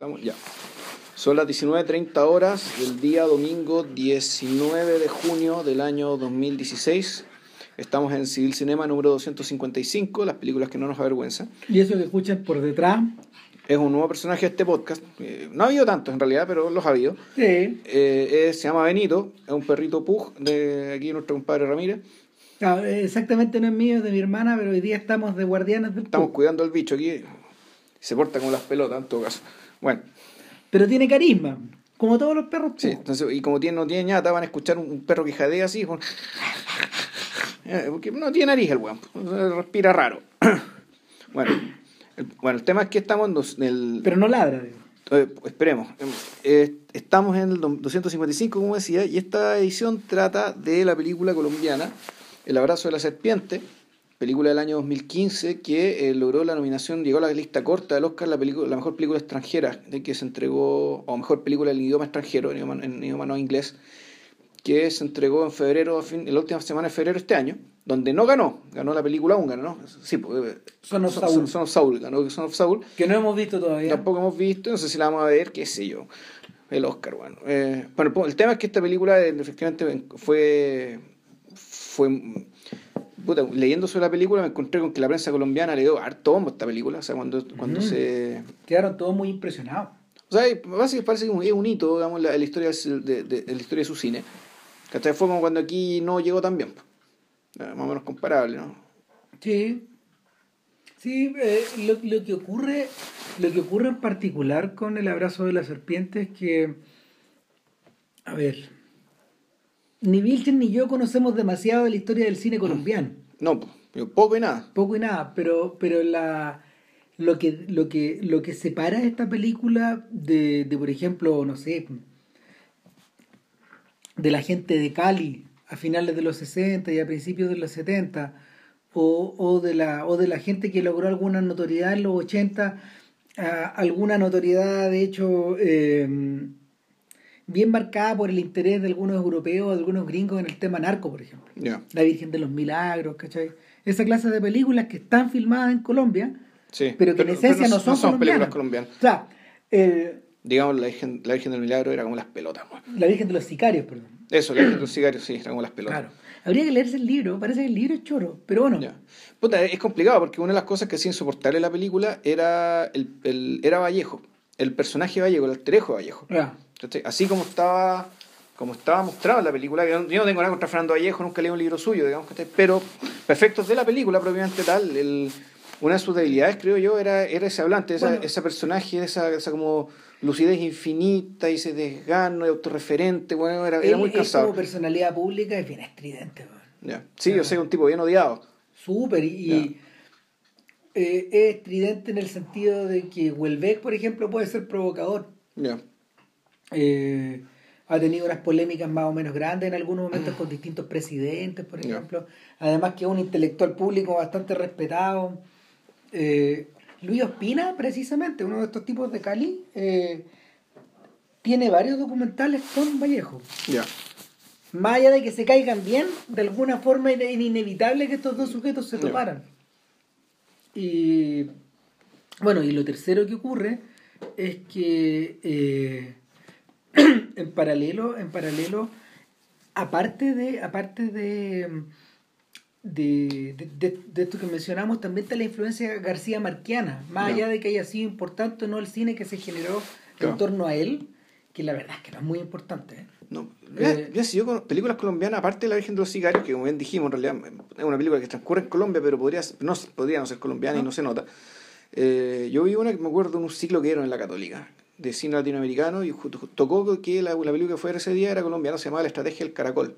Estamos ya. Son las 19.30 horas del día domingo 19 de junio del año 2016. Estamos en Civil Cinema número 255, las películas que no nos avergüenzan. Y eso que escuchan por detrás. Es un nuevo personaje de este podcast. Eh, no ha habido tantos en realidad, pero los ha habido. Sí. Eh, es- se llama Benito, es un perrito pug de aquí nuestro compadre Ramírez. Ah, exactamente no es mío, es de mi hermana, pero hoy día estamos de guardianes del Estamos cuidando al bicho aquí. Se porta como las pelotas en todo caso. Bueno, Pero tiene carisma, como todos los perros. sí, entonces, y como tiene, no tiene ñata, van a escuchar un, perro que jadea así. con- Eh, Porque no tiene nariz el weón, respira raro. Bueno, el, bueno, el tema es que estamos en dos- el, Pero no ladra. Eh, esperemos. Eh, estamos en el do- 255, como decía, y esta edición trata de la película colombiana El abrazo de la serpiente, película del año 2015 que eh, logró la nominación, llegó a la lista corta del Oscar, la, película, la mejor película extranjera, de que se entregó, o mejor película en idioma extranjero, en idioma, en idioma no inglés, que se entregó en febrero, fin- en la última semana de febrero de este año, donde no ganó, ganó la película húngara, ¿no? Sí, pues, eh, Son of Son- Saul. Son of Saul, ganó Son of Saul. Que no hemos visto todavía. Tampoco hemos visto, no sé si la vamos a ver, qué sé yo. El Oscar, bueno. Eh, bueno, el tema es que esta película eh, efectivamente fue. fue puta, leyendo sobre la película me encontré con que la prensa colombiana le dio harto bombo a esta película. O sea, cuando, cuando se. Quedaron todos muy impresionados. O sea, básicamente parece que es un hito, digamos, la, la historia de, de- de- en la historia de su cine. ¿Cachai? Fue como cuando aquí no llegó tan bien. pues. Más o menos comparable, ¿no? Sí. Sí, eh, lo, lo que ocurre, lo que ocurre en particular con el abrazo de la serpiente es que, a ver, ni Vilchen ni yo conocemos demasiado de la historia del cine colombiano, No, poco y nada. poco y nada, pero, pero la, lo que, lo que, lo que separa esta película de, de, por ejemplo, no sé, de la gente de Cali a finales de los 60 y a principios de los 70, o, o, de, la, o de la gente que logró alguna notoriedad en los 80, ah, alguna notoriedad de hecho eh, bien marcada por el interés de algunos europeos, de algunos gringos en el tema narco, por ejemplo. Ya. La Virgen de los Milagros, ¿cachai? Esa clase de películas que están filmadas en Colombia, Sí. pero que en esencia no son, películas colombianas. O sea, el- Digamos, la Virgen, la Virgen del Milagro era como las pelotas. la Virgen de los Sicarios, perdón. Eso, la Virgen de los Cigarios, sí, era como las pelotas. Claro. Habría que leerse el libro, parece que el libro es choro, pero bueno. Ya. Puta, es complicado porque una de las cosas que hacía insoportable la película era, el, el- era Vallejo. El personaje Vallejo, el alterejo Vallejo. Ah, ¿Cachai? Así como estaba como estaba mostrado en la película, que yo no- tengo nada contra Fernando Vallejo, nunca leí un libro suyo, digamos, ¿cachai? pero para efectos de la película propiamente tal, el, una de sus debilidades, creo yo, era, era ese hablante, esa, Bueno. ese personaje, esa, esa como lucidez infinita y ese desgano y autorreferente, bueno, era, era muy cansado. como personalidad pública es bien estridente. Sí, yo soy un tipo bien odiado. Súper, y, y, eh, es estridente en el sentido de que Welbeck, por ejemplo, puede ser provocador. Eh, ha tenido unas polémicas más o menos grandes en algunos momentos con distintos presidentes, por ejemplo. Además que es un intelectual público bastante respetado. Eh, Luis Ospina, precisamente, uno de estos tipos de Cali, eh, tiene varios documentales con Vallejo. Ya. Más allá de que se caigan bien, de alguna forma era inevitable que estos dos sujetos se toparan. Y bueno, y lo tercero que ocurre es que eh, en paralelo, en paralelo, aparte de, aparte de, de, de, de- esto que mencionamos, también está la influencia García Marquiana, más allá de que haya sido importante o no el cine que se generó Claro. en torno a él, que la verdad es que no es muy importante. ¿eh? No, Eh, ya si yo con películas colombianas, aparte de La Virgen de los Sicarios, que como bien dijimos, en realidad es una película que transcurre en Colombia, pero podría, no, podría no ser colombiana y no se nota. Eh, yo vi una que me acuerdo de un ciclo que dieron en la Católica, de cine latinoamericano, y tocó que la, la película que fue ese día era colombiana, se llamaba La Estrategia del Caracol.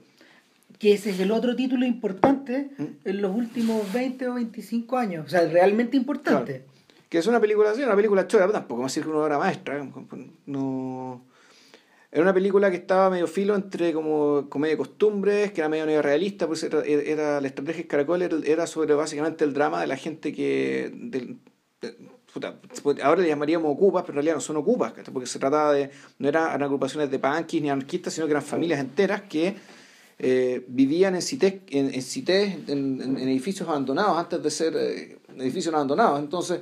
que ese es el otro título importante ¿Mm? en los últimos 20 o 25 años. O sea, realmente importante. Que es una película así, una película chora, tampoco me sirve una obra maestra. No. Era una película que estaba medio filo entre como comedia de costumbres, que era medio neorrealista, pues era, era- la estrategia del caracol era, era sobre básicamente el drama de la gente que del- de- puta, ahora le llamaríamos ocupas, pero en realidad no son ocupas, porque se trataba de, no eran agrupaciones de punkis ni anarquistas, sino que eran familias enteras que eh, vivían en cités, en, en, en, edificios abandonados antes de ser eh, edificios abandonados. Entonces,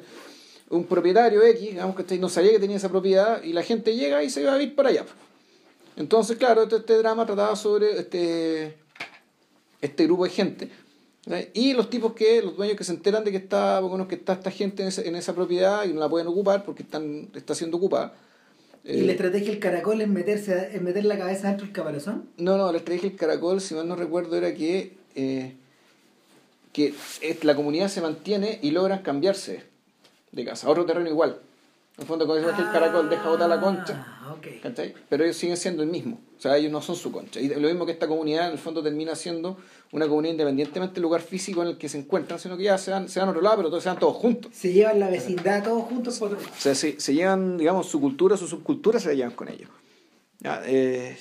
un propietario X, digamos que no sabía que tenía esa propiedad, y la gente llega y se va a ir para allá. Entonces, claro, este, este drama trataba sobre este, este grupo de gente. Y los tipos que, los dueños que se enteran de que está, bueno, que está esta gente en esa, en esa propiedad y no la pueden ocupar porque están, está siendo ocupada. ¿Y la estrategia del caracol es meterse es meter la cabeza dentro del caparazón? No, no, la estrategia del caracol, si mal no recuerdo, era que, eh, que la comunidad se mantiene y logran cambiarse de casa a otro terreno igual. En el fondo, cuando ah, el caracol deja botar la concha, okay. pero ellos siguen siendo el mismo. O sea, ellos no son su concha. Y lo mismo que esta comunidad, en el fondo, termina siendo una comunidad independientemente del lugar físico en el que se encuentran, sino que ya se van, se van a otro lado, pero todos se van todos juntos. Se llevan la vecindad todos juntos por otro lado. O sea, se, se, llevan, digamos, su cultura, su subcultura se la llevan con ellos. Ya, eh,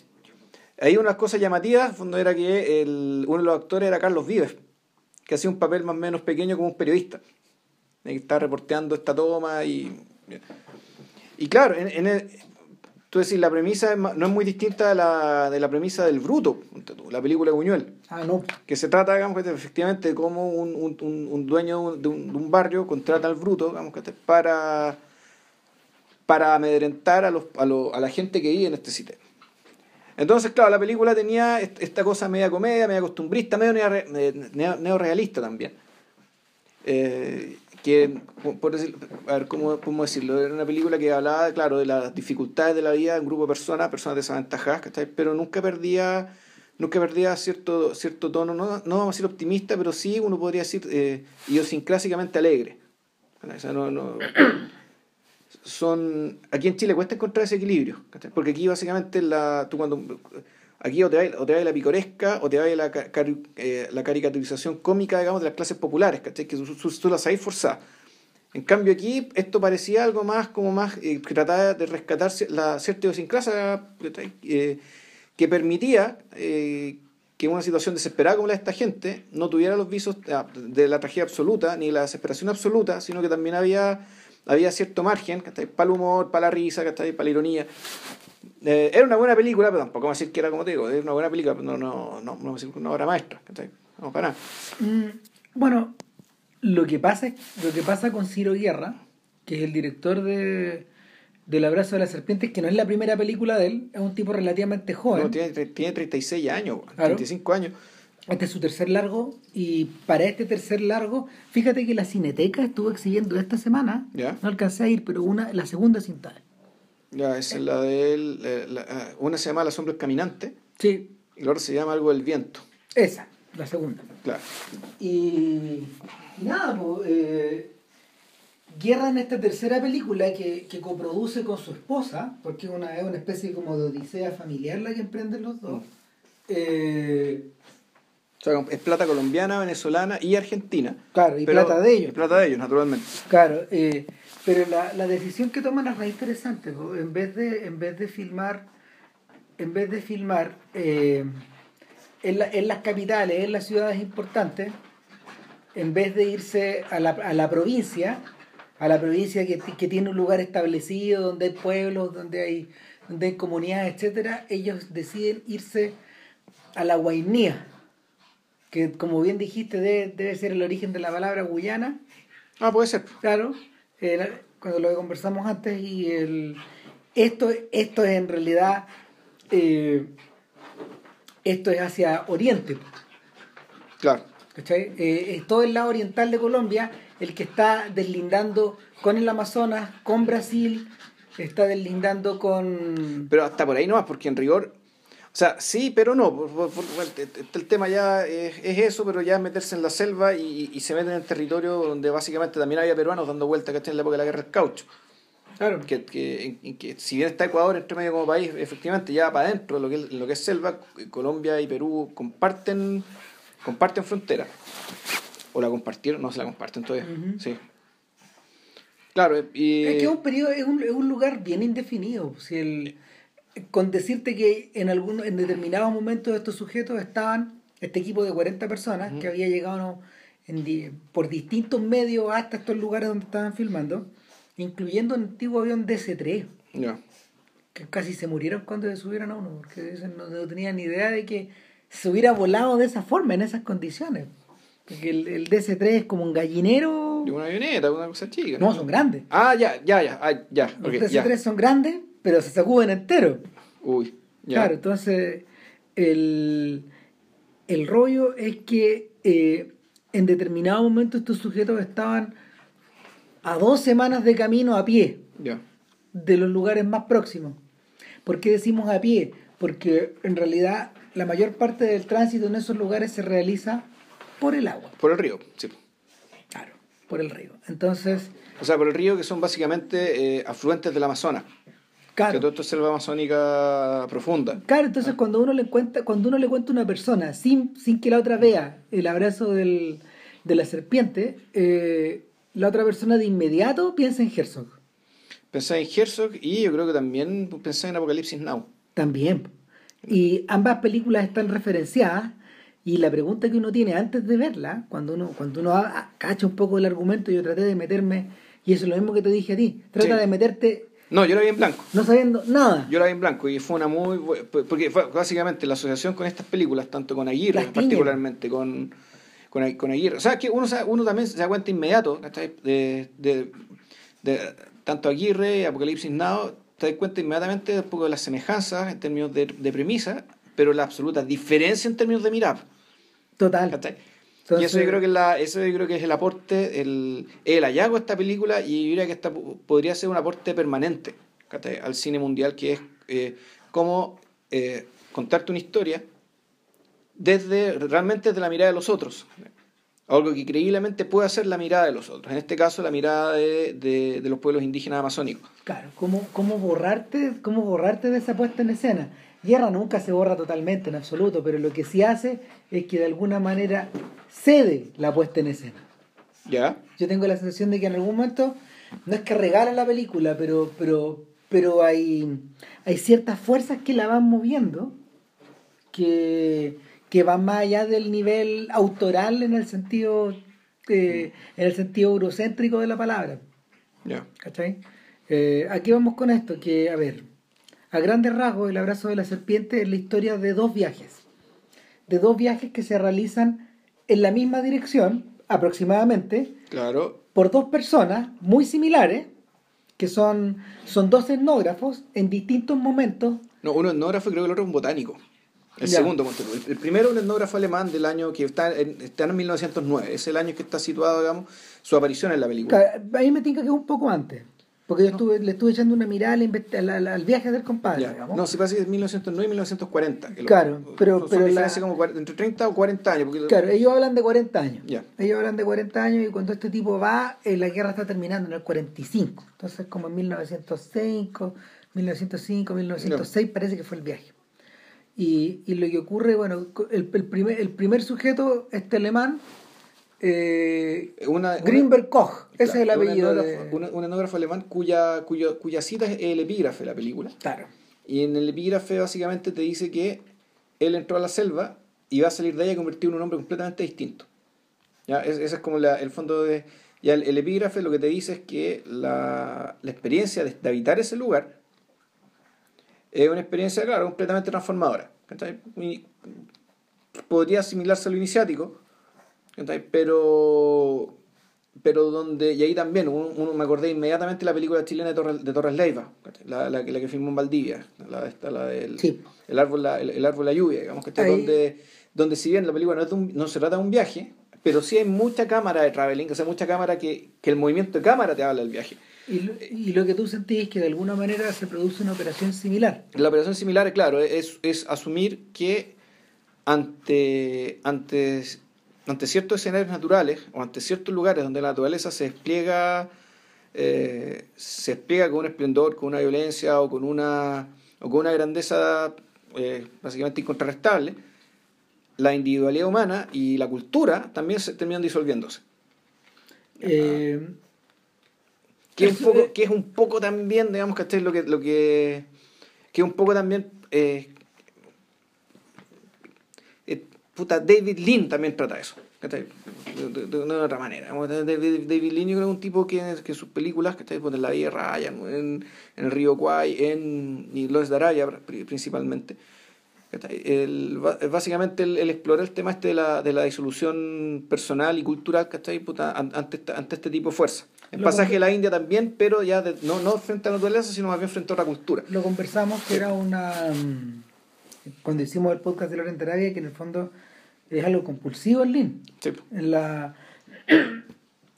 ahí unas cosas llamativas, en fondo, era que el, uno de los actores era Carlos Vives, que hacía un papel más o menos pequeño como un periodista. Que está reporteando esta toma y y claro, en, el, tú decís, la premisa no es muy distinta de la, de la premisa del Bruto, la película de Buñuel. Ah, no. Que se trata, digamos, efectivamente de cómo un, un, un dueño de un, de un, barrio contrata al Bruto, digamos, para, para amedrentar a, los, a, a la gente que vive en este sitio. Entonces, claro, la película tenía esta cosa media comedia, media costumbrista, medio neorealista también. Eh, que, por decir, a ver, ¿cómo, ¿cómo, decirlo? Era una película que hablaba, claro, de las dificultades de la vida de un grupo de personas, personas desaventajadas, Pero nunca perdía, nunca perdía cierto, cierto tono, no, no vamos a decir optimista, pero sí uno podría decir eh, idiosincrásicamente alegre. no, no, son, aquí en Chile cuesta encontrar ese equilibrio, porque aquí básicamente la, tú cuando Aquí o te va, o te la picoresca o te va la, eh, la caricaturización cómica, digamos, de las clases populares, ¿cachai? Que tú, las hay forzadas. En cambio aquí esto parecía algo más como más eh, trataba de rescatar la cierta idiosincrasia eh, que permitía eh, que una situación desesperada como la de esta gente no tuviera los visos de la tragedia absoluta ni la desesperación absoluta, sino que también había, había cierto margen para el humor, para la risa, para la ironía. Eh, era una buena película, pero tampoco vamos a decir que era como te digo, era una buena película, pero no, no, no, no una obra maestra, No, para nada. Mm, bueno, lo que pasa lo que pasa con Ciro Guerra, que es el director de del abrazo de la serpiente, que no es la primera película de él, es un tipo relativamente joven. tiene, tiene 36 años, 35 años. Este es su tercer largo y para este tercer largo, fíjate que la Cineteca estuvo exhibiendo esta semana, no alcancé a ir, pero una la segunda cinta. Ya, esa es la de él. Ah, una se llama La sombra caminante. Sí. Y la otra se llama algo del viento. Esa, la segunda. Claro. Y, nada, pues. Guerra en esta tercera película que, que, coproduce con su esposa, porque es una, es una especie como de odisea familiar la que emprenden los dos. Eh, o sea, es plata colombiana, venezolana y argentina. Claro, y plata de ellos. plata de ellos, naturalmente. Claro, eh, pero la, la decisión que toman es re interesante. En vez de, en vez de filmar, en vez de filmar eh, en, en, las capitales, en las ciudades importantes, en vez de irse a la, a la provincia, a la provincia que, que, tiene un lugar establecido, donde hay pueblos, donde hay, donde hay comunidades, etcétera, ellos deciden irse a la Guainía, que como bien dijiste debe, debe ser el origen de la palabra Guyana. Ah, puede ser. Claro cuando lo que conversamos antes, y el, esto, esto es en realidad, eh, esto es hacia Oriente. Claro. Eh, es todo el lado oriental de Colombia el que está deslindando con el Amazonas, con Brasil, está deslindando con... Pero hasta por ahí no más, porque en rigor o sea, sí, pero no. El tema ya es, eso, pero ya es meterse en la selva y, se meten en el territorio donde básicamente también había peruanos dando vueltas, que en la época de la guerra del caucho. Claro. Que, que, que, si bien está Ecuador entre medio como país, efectivamente ya para adentro, lo que, lo que es selva, Colombia y Perú comparten, comparten frontera. O la compartieron, no se la comparten todavía. Sí. Claro, y... Es que es un periodo, es un, es un lugar bien indefinido. Si el con decirte que en algunos en determinados momentos estos sujetos estaban este equipo de 40 personas que había llegado en, por distintos medios hasta estos lugares donde estaban filmando incluyendo un antiguo avión DC-3 que casi se murieron cuando se subieron a uno porque no, no tenían ni idea de que se hubiera volado de esa forma en esas condiciones Porque el, el DC-3 es como un gallinero. De una avioneta, una cosa chica. No, son grandes. Ah, ya, ya, ya, ah, ya. Los ok, ya. DC-3 son grandes, pero se sacuden entero. Uy, ya. Claro, entonces el, el rollo es que eh, en determinado momento estos sujetos estaban a dos semanas de camino a pie Ya. de los lugares más próximos. ¿Por qué decimos a pie? Porque en realidad la mayor parte del tránsito en esos lugares se realiza por el agua, Por el río, sí. claro, por el río. Entonces, O sea, por el río que son básicamente eh, afluentes del Amazonas. Que todo claro, esto es selva amazónica profunda. claro entonces cuando uno le cuenta, cuando uno le cuenta a una persona sin, sin que la otra vea el abrazo del, de la serpiente, eh, la otra persona de inmediato piensa en Herzog. Pensé en Herzog y yo creo que también pensé en Apocalipsis Now. También. Y ambas películas están referenciadas y la pregunta que uno tiene antes de verla, cuando uno, cuando uno cacha un poco el argumento, yo traté de meterme, y eso es lo mismo que te dije a ti, trata Sí. de meterte No, yo la vi en blanco. no sabiendo nada. Yo la vi en blanco y fue una muy... bu- Porque fue básicamente la asociación con estas películas, tanto con Aguirre, particularmente con, con, con Aguirre. O sea, que uno, uno también se da cuenta inmediato. De, de, de tanto Aguirre Apocalipsis Now, te das cuenta inmediatamente un poco de las semejanzas en términos de, de premisa, pero la absoluta diferencia en términos de mirada. Total. ¿cachai? Entonces- y eso yo creo que es la, eso yo creo que es el aporte, el, el hallazgo de esta película y yo diría que esta po- podría ser un aporte permanente al cine mundial, que es eh, cómo eh, contarte una historia desde realmente desde la mirada de los otros. Algo que creíblemente puede ser la mirada de los otros. En este caso, la mirada de, de- de los pueblos indígenas amazónicos. Claro, ¿cómo, cómo, borrarte, ¿cómo borrarte de esa puesta en escena? Guerra nunca se borra totalmente, en absoluto, pero lo que sí hace es que de alguna manera cede la puesta en escena. ¿Ya? Yo tengo la sensación de que en algún momento, no es que regala la película, pero, pero, pero hay, hay ciertas fuerzas que la van moviendo que, que van más allá del nivel autoral en el sentido eh, en el sentido eurocéntrico de la palabra. Ya. ¿Cachai? Eh, aquí vamos con esto, que, a ver, a grandes rasgos, el abrazo de la serpiente es la historia de dos viajes. De dos viajes que se realizan en la misma dirección, aproximadamente, Claro. por dos personas muy similares, que son, son dos etnógrafos en distintos momentos. No, uno etnógrafo y creo que el otro es un botánico. El Ya. segundo. El- primero, un etnógrafo alemán del año que está en, está en 1909. Es el año que está situado, digamos, su aparición en la película. Claro, A mí me tinca que es un poco antes, porque yo estuve, le estuve echando una mirada al, al- al- viaje del compadre. Ya. digamos. No, se parece que es 1909 y 1940. que lo- Claro, pero- son pero la- como entre 30 o 40 años. Porque Claro, ellos hablan de 40 años. Ya. Ellos hablan de 40 años y cuando este tipo va, eh, la guerra está terminando en el 45. Entonces, como en 1905, 1905, 1906 parece que fue el viaje. Y, y lo que ocurre, bueno, el, el primer, el primer sujeto, este alemán, eh, Una, una- Grimberg Koch, ese es el apellido. Un de- un- etnógrafo alemán cuya, cuyo- cuya cita es el epígrafe de la película. Claro. Y en el epígrafe básicamente te dice que él entró a la selva y va a salir de ella convertido en un hombre completamente distinto. ¿Ya? Es- Ese es como la- el fondo de... Ya el, el epígrafe lo que te dice es que la, la experiencia de, de habitar ese lugar es una experiencia, claro, completamente transformadora. podría asimilarse a lo iniciático. Pero pero donde, y ahí también, uno, uno- me acordé inmediatamente de la película chilena de Torres, de Torres Leiva, la, la, que- la que filmó en Valdivia, la, esta, la del Sí. el árbol, la, el, el árbol la lluvia, digamos, que está donde, donde si bien la película no, es de un- no se trata de un viaje, pero sí hay mucha cámara de traveling, o sea, mucha cámara que, que el movimiento de cámara te habla del viaje. Y lo, y lo que tú sentís es que de alguna manera se produce una operación similar. La operación similar, claro, es, es asumir que ante, ante, ante ciertos escenarios naturales o ante ciertos lugares donde la naturaleza se despliega, eh, se despliega con un esplendor, con una violencia o con una, o con una grandeza eh, básicamente incontrarrestable, la individualidad humana y la cultura también se terminan disolviéndose. Eh, que es un poco, que es un poco también, digamos, que lo que, lo que, que un poco también, eh, eh, puta, David Lean también trata eso. De, de- de una otra manera. David, David Lean yo creo que es un tipo que, que sus películas, que está en La de Ryan, en, en El Río Kwai, en y Los de pri- principalmente, El, básicamente el, explorar el tema este de la, de la disolución personal y cultural ¿cachai? Puta, ante, ante este tipo de fuerza. El pasaje de la India también, pero ya no, no frente a la naturaleza, sino más bien frente a otra cultura. Lo conversamos que era una... Mm, cuando hicimos el podcast de Lorente Arabia, que en el fondo es algo compulsivo en Lin. En, la,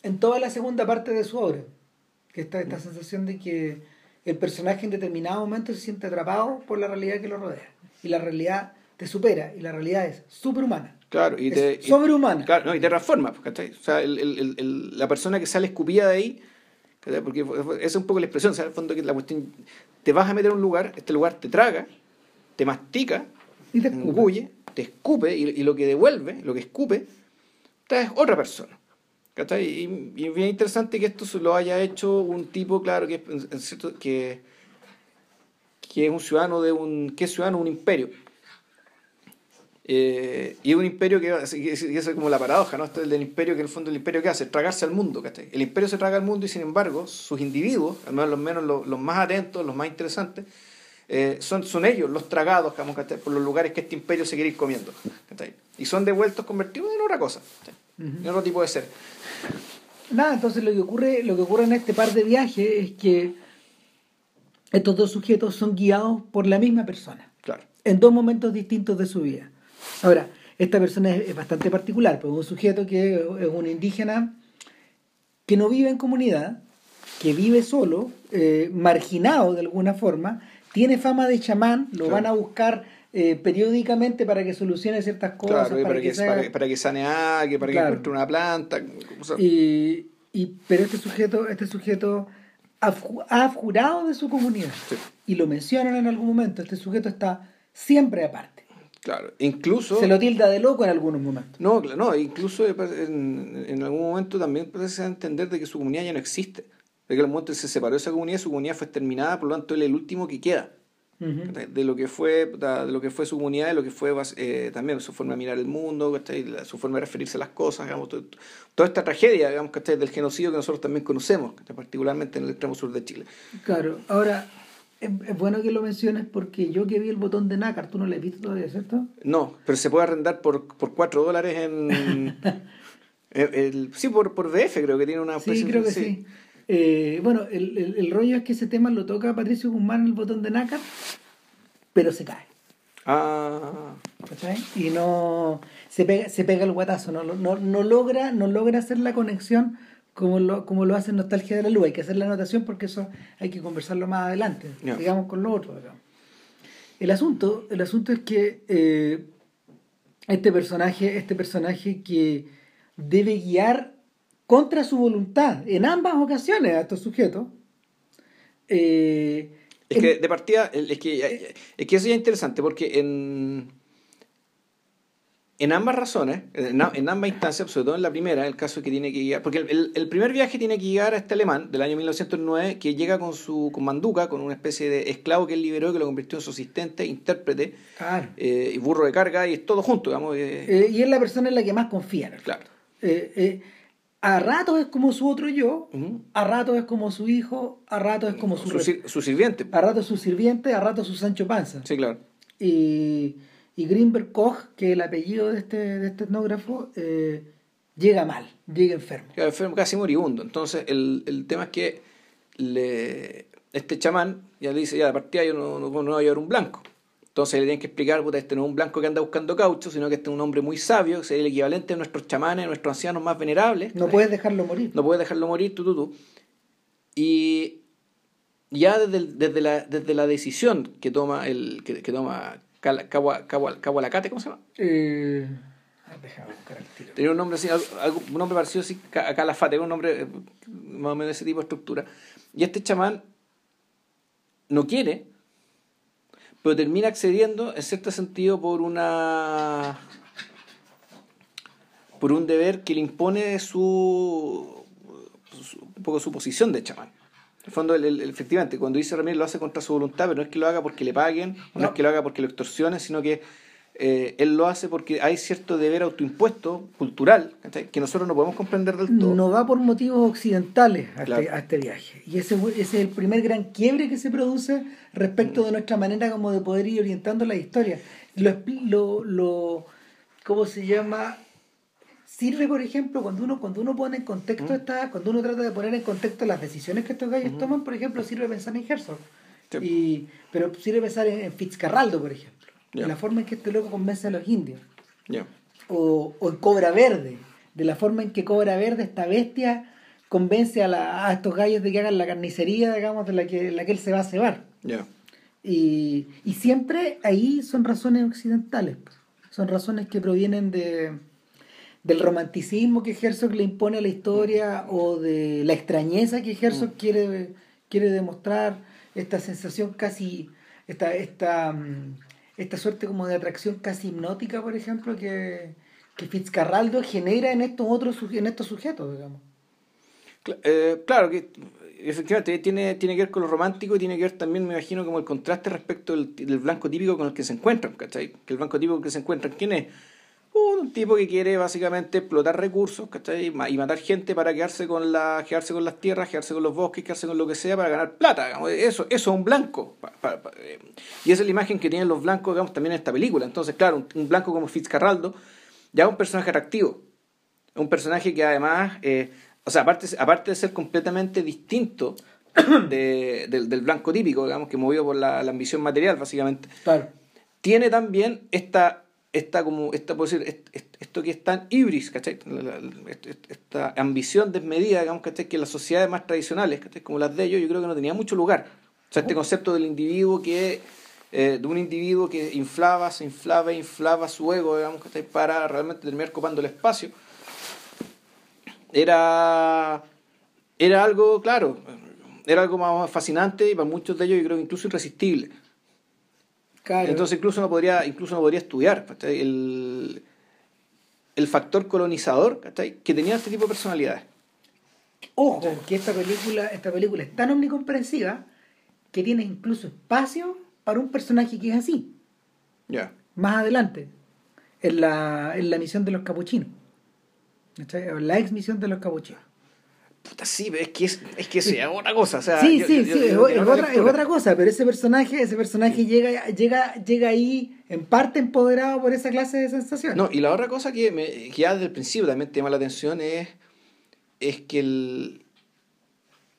en toda la segunda parte de su obra. Que está esta sensación de que el personaje en determinado momento se siente atrapado por la realidad que lo rodea. Y la realidad te supera, y la realidad es superhumana. Claro, y te, sobrehumana. claro, no, y te transforma, pues, O sea, el, el, el, la persona que sale escupida de ahí, porque esa es un poco la expresión, ¿sabes? el fondo que la cuestión, te vas a meter a un lugar, este lugar te traga, te mastica, y te escupe, te escupe y, lo que devuelve, lo que escupe, es otra persona. Y, y es bien interesante que esto lo haya hecho un tipo, claro, que, que, que es un ciudadano de un, que es ciudadano un imperio. Eh, y un imperio que, es como la paradoja, ¿no? Este del imperio que en el fondo el imperio que hace, tragarse al mundo, El imperio se traga al mundo y sin embargo sus individuos, al menos los, menos los más atentos, los más interesantes, eh, son, son ellos los tragados por los lugares que este imperio se quiere ir comiendo. Y son devueltos, convertidos en otra cosa, en otro tipo de ser. Nada, entonces lo que, ocurre, lo que ocurre en este par de viajes es que estos dos sujetos son guiados por la misma persona. Claro. En dos momentos distintos de su vida. Ahora, esta persona es, bastante particular, porque es un sujeto que es un indígena que no vive en comunidad, que vive solo, eh, marginado de alguna forma, tiene fama de chamán, lo van a buscar eh, periódicamente para que solucione ciertas cosas. para, que, para, que, sane algo, para que encuentre una planta. Y, y, pero este sujeto, este sujeto ha, jurado de su comunidad. Y lo mencionan en algún momento. Este sujeto está siempre aparte. Claro, incluso... Se lo tilda de loco en algunos momentos. No, no incluso en, en algún momento también parece entender de que su comunidad ya no existe de que el momento se separó de esa comunidad, su comunidad fue exterminada, por lo tanto él es el último que queda. de lo que fue de lo que fue su comunidad de lo que fue eh, también su forma de mirar el mundo su forma de referirse a las cosas digamos, toda esta tragedia digamos del genocidio que nosotros también conocemos particularmente en el extremo sur de Chile. Claro. Ahora es, bueno que lo menciones porque yo que vi el botón de nácar tú no lo has visto todavía cierto no pero se puede arrendar por por 4 dólares en el, sí por por DF creo que tiene una sí creo que sí. Eh, bueno, el, el, rollo es que ese tema lo toca Patricio Guzmán en el botón de nácar, pero se cae. Ah. Y no. Se pega, se pega el guatazo, no, no, no, logra, no logra hacer la conexión como lo, como lo hace Nostalgia de la Luz. Hay que hacer la anotación porque eso hay que conversarlo más adelante, digamos con lo otro. El asunto, el asunto es que eh, este personaje, este personaje que debe guiar contra su voluntad en ambas ocasiones a estos sujetos. Eh, es que de partida, es que, es que eso ya es interesante porque en, en ambas razones, en, ambas instancias, sobre todo en la primera, el caso que tiene que llegar, porque el, primer viaje tiene que llegar a este alemán del año 1909 que llega con su con manduca, con una especie de esclavo que él liberó y que lo convirtió en su asistente, intérprete eh, y burro de carga y es todo junto, digamos. Eh. y es la persona en la que más confía. Claro a ratos es como su otro yo, a ratos es como su hijo, a ratos es como su, su, sirviente. A ratos su sirviente, a ratos su Sancho Panza. Sí, claro. Y, y Greenberg Koch, que es el apellido de este, de este etnógrafo, eh, llega mal, llega enfermo. Llega enfermo, casi moribundo. Entonces, el, el tema es que le, este chamán ya le dice, ya de partida yo no, no, no voy a llevar un blanco. Entonces le tienen que explicar, puta, este no es un blanco que anda buscando caucho, sino que este es un hombre muy sabio, que sería el equivalente a nuestros chamanes, nuestros ancianos más venerables. No puedes dejarlo morir. No puedes dejarlo morir, tú, tú, tú. Y ya desde, desde, la, desde la decisión que toma el que, que toma ¿cómo se llama? Eh, Tenía un nombre así, un nombre parecido así a Calafate, un nombre eh, más o menos de ese tipo de estructura. Y este chamán no quiere pero termina accediendo en cierto sentido por una por un deber que le impone su, un poco su posición de chamán. En el fondo, el, efectivamente, cuando dice Ramírez lo hace contra su voluntad, pero no es que lo haga porque le paguen, no, no es que lo haga porque lo extorsionen, sino que eh, él lo hace porque hay cierto deber autoimpuesto, cultural, que nosotros no podemos comprender del todo. No va por motivos occidentales a, este, este, viaje. Y ese, ese, es el primer gran quiebre que se produce respecto de nuestra manera como de poder ir orientando la historia. lo, lo, lo ¿cómo se llama? Sirve, por ejemplo, cuando uno, cuando uno pone en contexto esta, cuando uno trata de poner en contexto las decisiones que estos gallos toman, por ejemplo, sirve pensar en Herzog. Y, pero sirve pensar en, Fitzcarraldo, por ejemplo. De la forma en que este loco convence a los indios. O, o en Cobra Verde. De la forma en que Cobra Verde, esta bestia, convence a, la, a estos gallos de que hagan la carnicería, digamos, de la que, la que él se va a cebar. Y, y siempre ahí son razones occidentales. Pues. Son razones que provienen de, del romanticismo que Herzog le impone a la historia o de la extrañeza que Herzog mm. quiere, quiere demostrar, esta sensación casi, esta, esta, mm, esta suerte como de atracción casi hipnótica, por ejemplo, que, que Fitzcarraldo genera en estos otros en estos sujetos, digamos. Eh, claro que efectivamente tiene, tiene que ver con lo romántico y tiene que ver también, me imagino, como el contraste respecto del, blanco típico con el que se encuentran, ¿cachai? Que el blanco típico que se encuentran, ¿quién es? Un tipo que quiere básicamente explotar recursos ¿cachai? y matar gente para quedarse con, la, quedarse con las tierras, quedarse con los bosques, quedarse con lo que sea para ganar plata. Eso, eso es un blanco. Eh, y esa es la imagen que tienen los blancos digamos, también en esta película. Entonces, claro, un, blanco como Fitzcarraldo ya es un personaje atractivo. Un personaje que además, eh, o sea, aparte, aparte de ser completamente distinto de, del, blanco típico, digamos, que movido por la, la ambición material, básicamente, tiene también esta esta como esta puedo decir esto que es tan ibris ¿cachai? esta ambición desmedida digamos ¿cachai? que las sociedades más tradicionales ¿cachai? como las de ellos yo creo que no tenía mucho lugar o sea este concepto del individuo que eh, de un individuo que inflaba se inflaba inflaba su ego digamos ¿cachai? para realmente terminar copando el espacio era era algo claro era algo más fascinante y para muchos de ellos yo creo que incluso irresistible entonces incluso no podría, incluso no podría estudiar el, el factor colonizador que tenía este tipo de personalidades. Ojo, que esta película, esta película es tan omnicomprensiva que tiene incluso espacio para un personaje que es así. Ya. Más adelante, en la, en la misión de los capuchinos. La ex misión de los capuchinos. Puta, sí, es que, es, es que es otra cosa. O sea, sí, sí, sí, es, otra, es, otra, cosa, pero ese personaje, ese personaje llega, llega, llega ahí en parte empoderado por esa clase de sensación. No, y la otra cosa que, me, que ya desde el principio también te llama la atención es, es que el,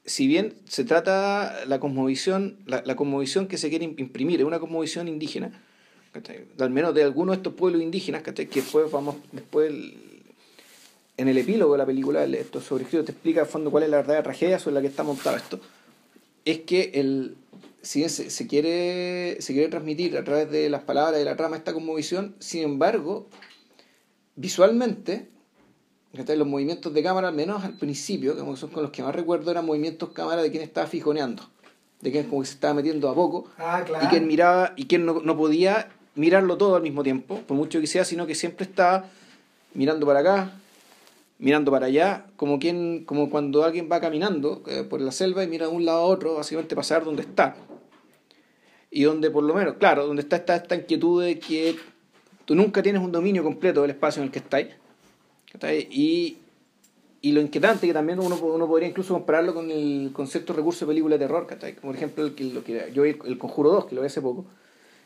si bien se trata la cosmovisión, la, la cosmovisión que se quiere imprimir, es una cosmovisión indígena, al menos de algunos de estos pueblos indígenas, que después vamos, después en el epílogo de la película, esto sobrescrito te explica a fondo cuál es la verdadera tragedia sobre la que está montado esto, es que el, si se, quiere, se quiere transmitir a través de las palabras de la trama esta conmovisión, sin embargo, visualmente, los movimientos de cámara, al menos al principio, que son con los que más recuerdo, eran movimientos cámara de quien estaba fijoneando, de quien como que se estaba metiendo a poco, ah, y quien miraba, y quien no, no podía mirarlo todo al mismo tiempo, por mucho que sea, sino que siempre estaba mirando para acá, mirando para allá, como, quien, como cuando alguien va caminando eh, por la selva y mira de un lado a otro, básicamente para saber dónde está. Y donde por lo menos, claro, donde está esta, esta inquietud de que tú nunca tienes un dominio completo del espacio en el que estáis. Y, y lo inquietante que también uno, uno podría incluso compararlo con el concepto de recurso de película de terror, como por ejemplo el lo que yo vi el Conjuro 2, que lo vi hace poco,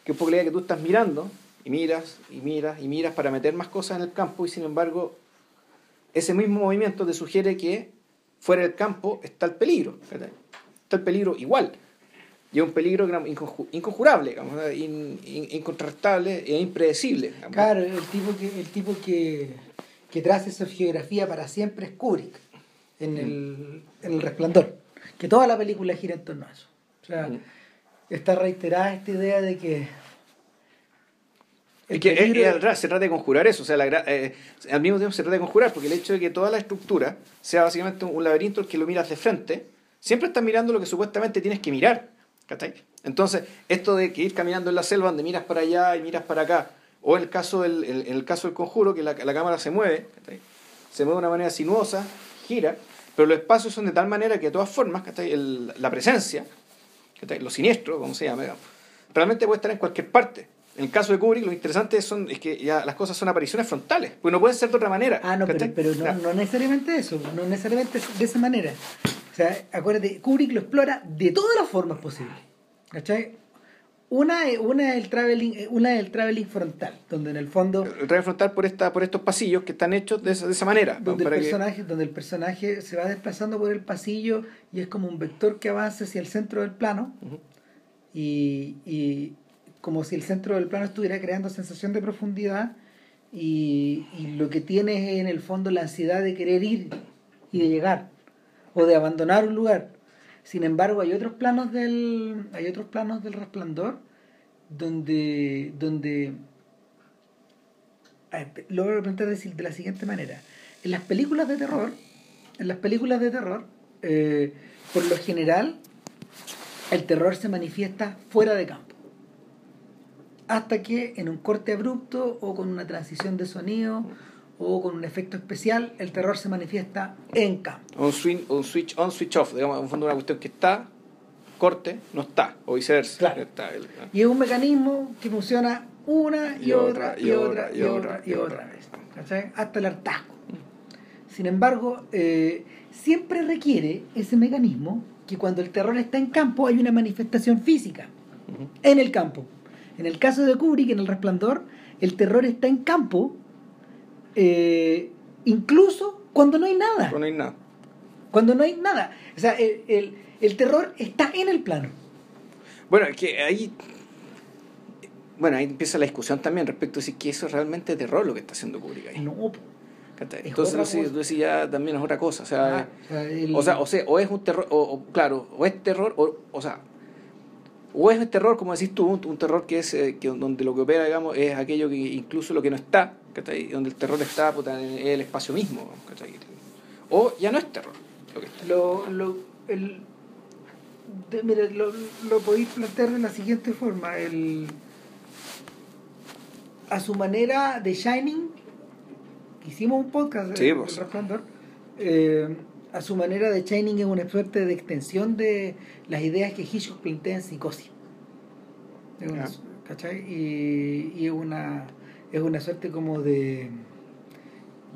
que es un poco la idea que tú estás mirando y miras y miras y miras para meter más cosas en el campo y sin embargo ese mismo movimiento te sugiere que fuera del campo está el peligro. Está el peligro igual. Y es un peligro inconjurable, incontrastable e impredecible. Claro, el tipo que, el tipo que, que traza esa geografía para siempre es Kubrick en el, en el resplandor. Que toda la película gira en torno a eso. O sea, mm. está reiterada esta idea de que es que se trata de conjurar eso, o sea, eh, al mismo tiempo se trata de conjurar, porque el hecho de que toda la estructura sea básicamente un laberinto el que lo miras de frente, siempre estás mirando lo que supuestamente tienes que mirar. Entonces, esto de que ir caminando en la selva donde miras para allá y miras para acá, o en el caso del, el caso del conjuro, que la, cámara se mueve, se mueve de una manera sinuosa, gira, pero los espacios son de tal manera que de todas formas, la presencia, lo siniestro, como se llama, realmente puede estar en cualquier parte. En el caso de Kubrick, lo interesante son, es que ya las cosas son apariciones frontales, pues no pueden ser de otra manera. Ah, no, pero, no, no, necesariamente eso, no necesariamente de esa manera. O sea, acuérdate, Kubrick lo explora de todas las formas posibles. ¿Cachai? Una, una es el traveling, eh, una es el traveling frontal, donde en el fondo El traje frontal por, esta, por estos pasillos que están hechos de esa, de esa manera. donde el para que- personaje, donde el personaje se va desplazando por el pasillo y es como un vector que avanza hacia el centro del plano Ujú. y, y como si el centro del plano estuviera creando sensación de profundidad y, lo que tiene es en el fondo la ansiedad de querer ir y de llegar o de abandonar un lugar. Sin embargo, hay otros planos del hay otros planos del resplandor donde donde lo voy a plantear de la siguiente manera. En las películas de terror, en las películas de terror, eh, por lo general, el terror se manifiesta fuera de campo. Hasta que en un corte abrupto o con una transición de sonido o con un efecto especial, el terror se manifiesta en campo. un, switch on, switch off. Digamos, en fondo una cuestión que está, corte, no está, o viceversa. Claro. Está el- Y es un mecanismo que funciona una y, otra, y otra, y otra, y otra vez. ¿cachai? Hasta el hartazgo. Sin embargo, eh, siempre requiere ese mecanismo que cuando el terror está en campo hay una manifestación física en el campo. En el caso de Kubrick, en El Resplandor, el terror está en campo eh, incluso cuando no hay nada. No hay nada. Cuando no hay nada. O sea, el, el- el terror está en el plano. Bueno, es que ahí. Bueno, ahí empieza la discusión también respecto a si que eso es realmente terror lo que está haciendo Kubrick ahí. No, Entonces, tú decís ya también es otra cosa. O sea, Ah, o sea, el- o, sea o sea, o es un terror, o, o, claro, o es terror, o, o sea, o es terror, como decís tú, un, un terror que es eh, que donde lo que opera, digamos, es aquello que incluso lo que no está, ¿cachai? Donde el terror está puta, en el espacio mismo, ¿cachai? O ya no es terror lo que está. lo, lo, el, de- mire, lo, lo podéis plantear de la siguiente forma. El, a su manera de Shining, hicimos un podcast de Sí, El pues. Resplandor, eh, a su manera de Shining es una suerte de extensión de las ideas que Hitchcock plantea en Psicosis. Es una, Ya. ¿cachai? Y, y es una es una suerte como de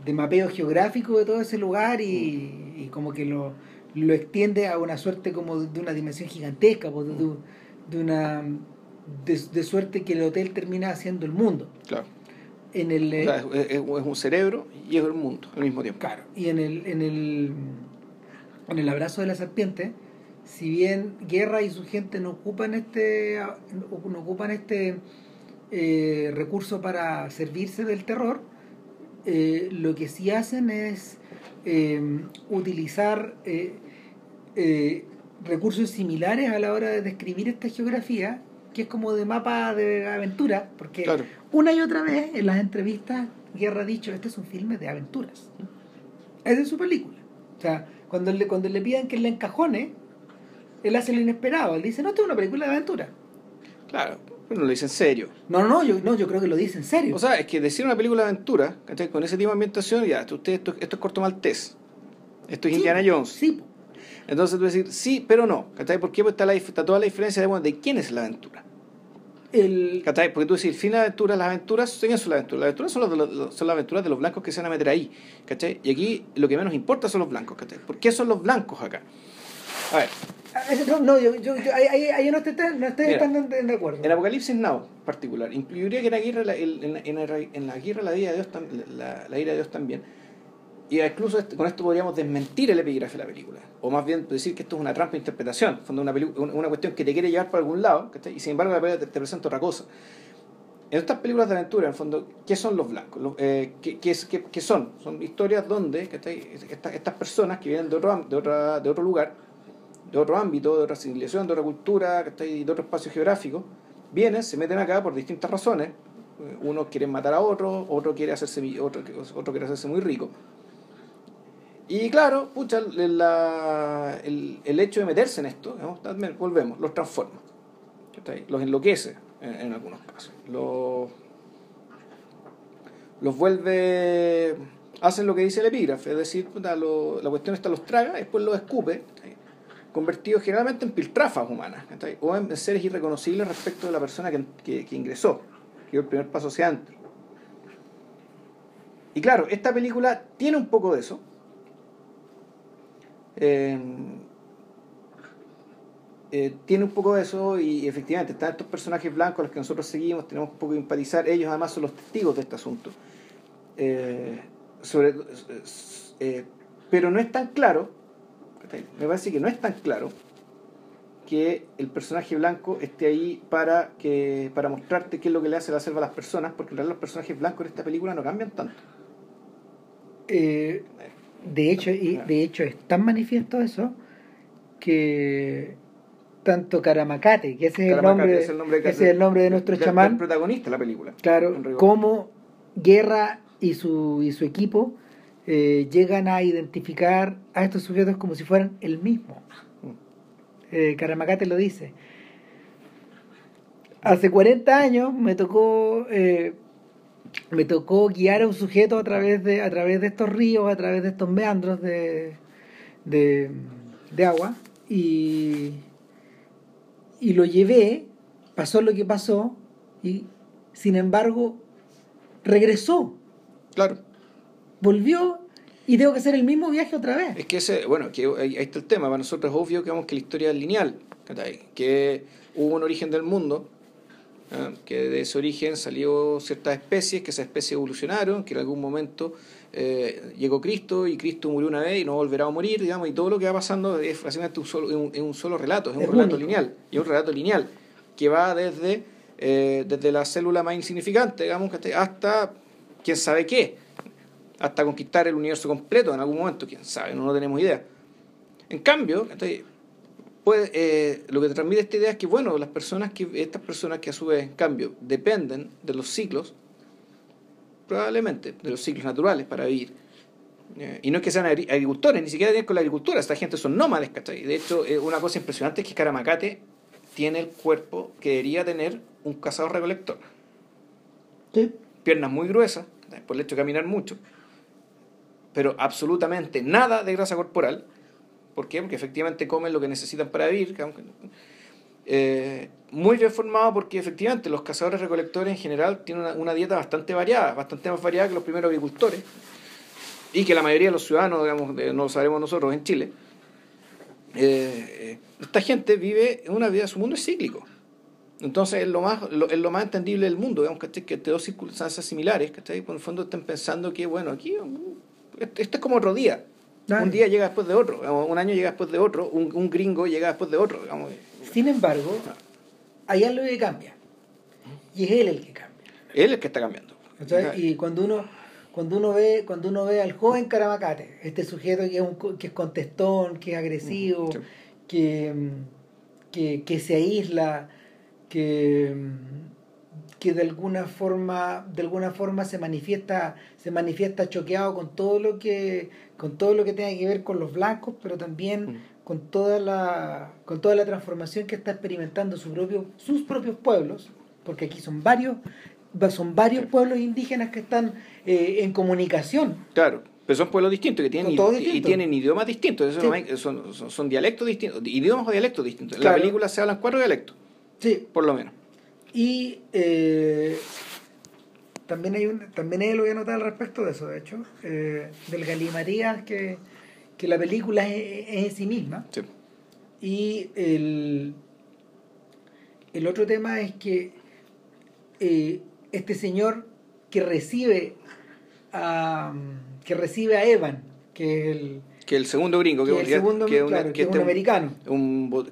de mapeo geográfico de todo ese lugar y, y como que lo, lo extiende a una suerte como de una dimensión gigantesca, pues, de, de una de, de suerte que el hotel termina siendo el mundo. Claro. En el, O sea, es, un cerebro y es el mundo al mismo tiempo. Claro, y en el, en el en el abrazo de la serpiente, si bien Guerra y su gente no ocupan este no ocupan este eh, recurso para servirse del terror, eh, lo que sí hacen es eh, utilizar eh, eh, recursos similares a la hora de describir esta geografía, que es como de mapa de aventura, porque Claro. Una y otra vez en las entrevistas Guerra ha dicho, este es un filme de aventuras. Esa es su película. O sea, cuando le, cuando le pidan que le encajone, él hace lo inesperado. Él dice, no, esto es una película de aventura. Claro, pero no lo dice en serio. No, no, no, yo, no, yo creo que lo dice en serio. O sea, es que decir una película de aventura, ¿cachai? con ese tipo de ambientación, ya, esto, usted, esto, esto es corto maltés. Esto es Sí, Indiana Jones. Sí. Entonces tú decir, sí, pero no. ¿Cachai? ¿Por qué? Pues está, la, está toda la diferencia de, bueno, de quién es la aventura. El, ¿Cachai? Porque tú decís, el fin de la aventura, las aventuras, ¿quién son las aventuras? Las aventuras son, los los- son las aventuras de los blancos que se van a meter ahí. ¿Cachai? Y aquí lo que menos importa son los blancos. ¿Cachai? ¿Por qué son los blancos acá? A ver, Ah, no, no, yo, yo, yo- ahí, ahí, no estoy, no estoy Mira, tan de, de acuerdo. en Apocalipsis Now, en particular, incluiría que en la guerra, la- en, la- en en la guerra la, vida de Dios, la, la ira de Dios también. Y incluso con esto podríamos desmentir el epígrafe de la película. O más bien decir que esto es una trampa de interpretación. fondo Una, una, cuestión que te quiere llevar por algún lado, ¿cachai? y sin embargo la película te, presenta otra cosa. En estas películas de aventura, en fondo, ¿qué son los blancos? Eh, ¿qué, qué son? Son historias donde ¿cachai? Estas, personas que vienen de otro, de, otra, de otro lugar, de otro ámbito, de otra civilización, de otra cultura, de otro espacio geográfico, vienen, se meten acá por distintas razones. Unos quieren matar a otro, otro quiere hacerse, otro, otro quiere hacerse muy rico. Y claro, pucha, la- el, el hecho de meterse en esto, volvemos, los transforma. Los enloquece en, algunos casos. Los, los vuelve. Hacen lo que dice el epígrafe, es decir, puta, lo- la cuestión está los traga, después los escupe, convertidos generalmente en piltrafas humanas, o en seres irreconocibles respecto de la persona que, que, que ingresó, que dio el primer paso hacia adentro. Y claro, esta película tiene un poco de eso. Eh, eh, tiene un poco de eso y efectivamente están estos personajes blancos los que nosotros seguimos, tenemos un poco que empatizar, ellos además son los testigos de este asunto. Eh, eh, pero no es tan claro, me parece que no es tan claro que el personaje blanco esté ahí para, que, para mostrarte qué es lo que le hace la selva a las personas, porque en realidad los personajes blancos en esta película no cambian tanto. De hecho, y de hecho es tan manifiesto eso que tanto Karamacate, que ese es, el nombre, es el nombre, es el nombre de nuestro chamán. protagonista de la película. Claro, como Guerra y su, y su equipo eh, llegan a identificar a estos sujetos como si fueran el mismo. Mm. Eh, lo dice. Hace 40 años me tocó eh, me tocó guiar a un sujeto a través de a través de estos ríos, a través de estos meandros de, de, de agua y y lo llevé, pasó lo que pasó, y sin embargo regresó. Claro. Volvió y tengo que hacer el mismo viaje otra vez. Es que ese, bueno, que ahí está el tema. Para nosotros es obvio que, que la historia es lineal, que hubo un origen del mundo, que de ese origen salió ciertas especies, que esas especies evolucionaron, que en algún momento eh, llegó Cristo y Cristo murió una vez y no volverá a morir, digamos, y todo lo que va pasando es básicamente un solo, un, solo relato, es un relato lineal, y un relato lineal que va desde, eh, desde la célula más insignificante, digamos, hasta quién sabe qué, hasta conquistar el universo completo en algún momento, quién sabe, no, tenemos idea. En cambio, pues, eh, lo que te transmite esta idea es que, bueno, las personas que, estas personas que a su vez, en cambio, dependen de los ciclos, probablemente, de los ciclos naturales para vivir. Eh, y no es que sean agricultores, ni siquiera tienen con la agricultura, esta gente son nómades, ¿cachai? De hecho, eh, una cosa impresionante es que Caramacate tiene el cuerpo que debería tener un cazador recolector. ¿Sí? Piernas muy gruesas, por el hecho de caminar mucho, pero absolutamente nada de grasa corporal. ¿Por qué? Porque efectivamente comen lo que necesitan para vivir. Eh, muy bien formado porque efectivamente los cazadores recolectores en general tienen una, dieta bastante variada, bastante más variada que los primeros agricultores y que la mayoría de los ciudadanos, digamos, no lo sabemos nosotros en Chile. Eh, esta gente vive una vida, su mundo es cíclico. Entonces es lo más, es lo más entendible del mundo, digamos, que Que dos circunstancias similares, ¿cachai? Por el fondo están pensando que, bueno, aquí esto es como otro día. Un día llega después de otro, un año llega después de otro, un, un gringo llega después de otro. Digamos. Sin embargo, hay algo que cambia. Y es él el que cambia. Él es el que está cambiando. Y cuando uno, cuando uno ve, cuando uno ve al joven Caramacate, este sujeto que es un, que es contestón, que es agresivo, que, que, que, se aísla, que, que de alguna forma, de alguna forma se manifiesta, se manifiesta choqueado con todo lo que, con todo lo que tenga que ver con los blancos, pero también con toda la, con toda la transformación que está experimentando su propio, sus propios pueblos, porque aquí son varios, son varios pueblos indígenas que están eh, en comunicación. Claro, pero son pueblos distintos, que tienen, y, tienen idiomas distintos, son, son, dialectos distintos, idiomas o dialectos distintos. En la película se hablan cuatro dialectos, sí. por lo menos. Y eh, también hay un, también lo voy a notar al respecto de eso, de hecho, eh, del galimatías que que la película es, en sí misma. Y el, el otro tema es que eh, este señor que recibe a, que recibe a Evan, que es el que el segundo gringo, que, el segundo, que, un este americano.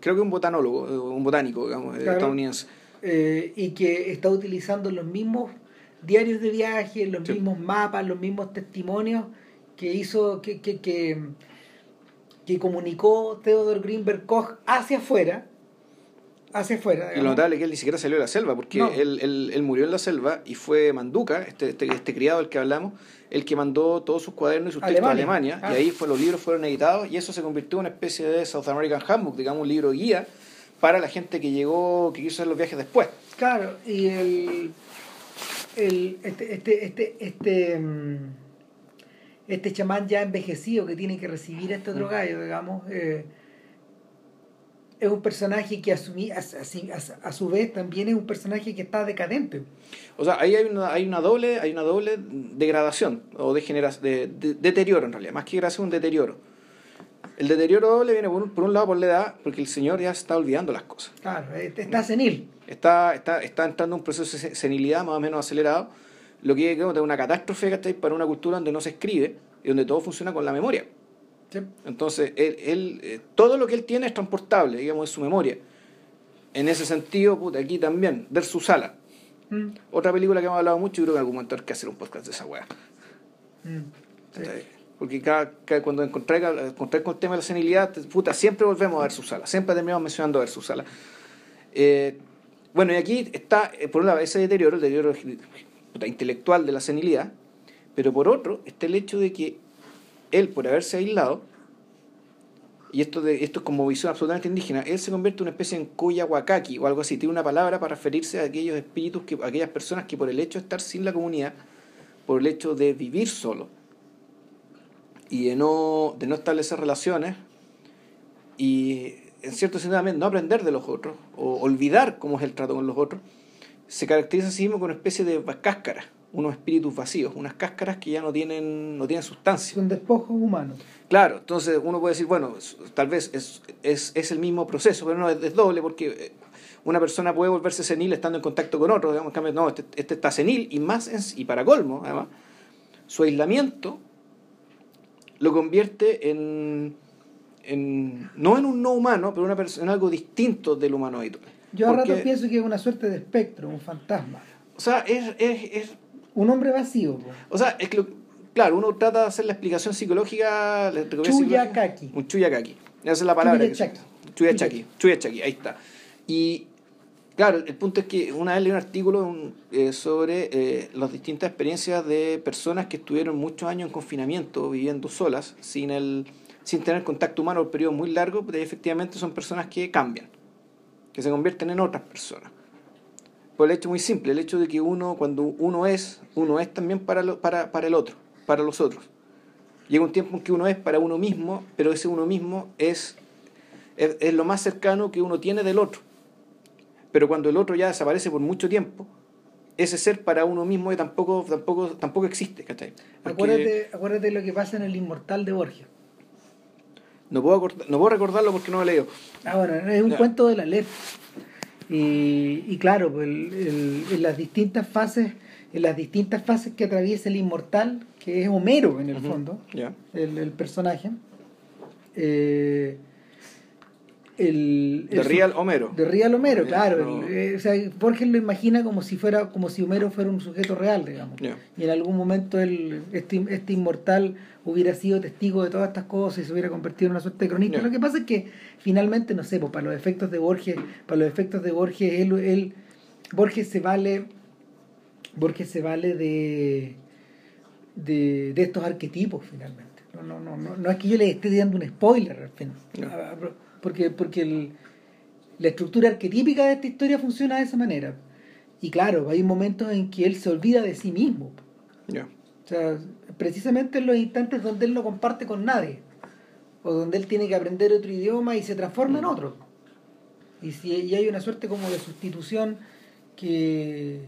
creo que un botanólogo, un botánico, digamos, estadounidense. Eh, y que está utilizando los mismos diarios de viaje, los mismos mapas, los mismos testimonios que hizo que, que, que, que comunicó Theodor Greenberg Koch hacia afuera, hacia afuera. Y lo notable es que él ni siquiera salió de la selva, porque él, él, él, murió en la selva y fue Manduca, este, este, este, criado del que hablamos, el que mandó todos sus cuadernos y sus textos a Alemania, y ah. ahí fue, los libros fueron editados y eso se convirtió en una especie de South American Handbook, digamos, un libro guía para la gente que llegó, que quiso hacer los viajes después. Claro, y el, el este, este, este, este mm, este chamán ya envejecido que tiene que recibir a este otro gallo, digamos, eh, es un personaje que asumí, a, a, su vez también es un personaje que está decadente. O sea, ahí hay una, hay una doble, hay una doble degradación o de, de, deterioro en realidad, más que degradación, un deterioro. El deterioro doble viene por un, por un lado por la edad, porque el señor ya está olvidando las cosas. Claro, eh, está senil. Está, está, está entrando en un proceso de senilidad más o menos acelerado, lo que es una catástrofe ¿cachai? para una cultura donde no se escribe y donde todo funciona con la memoria. Sí. Entonces, él, él, eh, todo lo que él tiene es transportable, digamos, es su memoria. En ese sentido, puta, aquí también, Versus Sala. Mm, Otra película que hemos hablado mucho y creo que en algún momento hay que hacer un podcast de esa weá. mm, sí. Porque cada, cada- cuando encontré, encontré con el tema de la senilidad, puta, siempre volvemos a ver su sala. Siempre terminamos mencionando ver su sala. Eh, bueno, y aquí está, eh, por un lado, ese deterioro, el deterioro intelectual de la senilidad, pero por otro está el hecho de que él, por haberse aislado, y esto, de, esto es como visión absolutamente indígena, él se convierte en una especie en Kuyawakaki o algo así, tiene una palabra para referirse a aquellos espíritus, que, a aquellas personas que por el hecho de estar sin la comunidad, por el hecho de vivir solo, y de no, de no establecer relaciones y en cierto sentido también no aprender de los otros o olvidar cómo es el trato con los otros, se caracteriza a sí mismo con una especie de cáscaras, unos espíritus vacíos, unas cáscaras que ya no tienen, no tienen sustancia. Son despojos humanos. Claro, entonces uno puede decir, bueno, tal vez es, es, es el mismo proceso, pero no es, es doble porque eh, una persona puede volverse senil estando en contacto con otro, digamos, en cambio, no, este, este está senil y más, en- y para colmo, además, su aislamiento lo convierte en, en no en un no humano, pero una persona, en algo distinto del humano habitual. Yo a Porque- rato pienso que es una suerte de espectro, un fantasma. O sea, es, es, es Un hombre vacío. O sea, es que, claro, uno trata de hacer la explicación psicológica. la teoría psicológica- Chuyakaki. Un chuyakaki. Esa es la palabra. Chuyachaki. Chuyachaki. Chuyachaki, ahí está. Y, claro, el punto es que una vez leí un artículo eh, sobre eh, las distintas experiencias de personas que estuvieron muchos años en confinamiento, viviendo solas, sin, el, sin tener contacto humano por periodos muy largos, pero efectivamente son personas que cambian, que se convierten en otras personas. Por el hecho muy simple, el hecho de que uno, cuando uno es, uno es también para, lo- para, para el otro, para los otros. Llega un tiempo en que uno es para uno mismo, pero ese uno mismo es, es, lo más cercano que uno tiene del otro. Pero cuando el otro ya desaparece por mucho tiempo, ese ser para uno mismo tampoco, tampoco, tampoco existe, ¿cachai? Porque Acuérdate, acuérdate lo que pasa en el Inmortal de Borges. No puedo, acordar- no puedo recordarlo porque no lo he leído. Ah, bueno, es un cuento de la ley. Y, y claro, pues, el- el- en las distintas fases, en las distintas fases que atraviesa el inmortal, que es Homero en el fondo, el, el personaje. eh, el, De Real Homero. de Real Homero, Ya, claro. no. el- eh, o sea, Borges lo imagina como si fuera, como si Homero fuera un sujeto real, digamos. Y en algún momento el, este, este inmortal hubiera sido testigo de todas estas cosas y se hubiera convertido en una suerte de cronista. Lo que pasa es que finalmente, no sé, pues, para los efectos de Borges, para los efectos de Borges, él, él- Borges se vale, Borges se vale de, de, de estos arquetipos finalmente. No, no, no, no, no es que yo le esté dando un spoiler al fin. Ya. Porque, porque el- la estructura arquetípica de esta historia funciona de esa manera. Y claro, hay momentos en que él se olvida de sí mismo. Ya. O sea, precisamente en los instantes donde él no comparte con nadie. O donde él tiene que aprender otro idioma y se transforma en Mm. otro. Y, si, y hay una suerte como de sustitución que,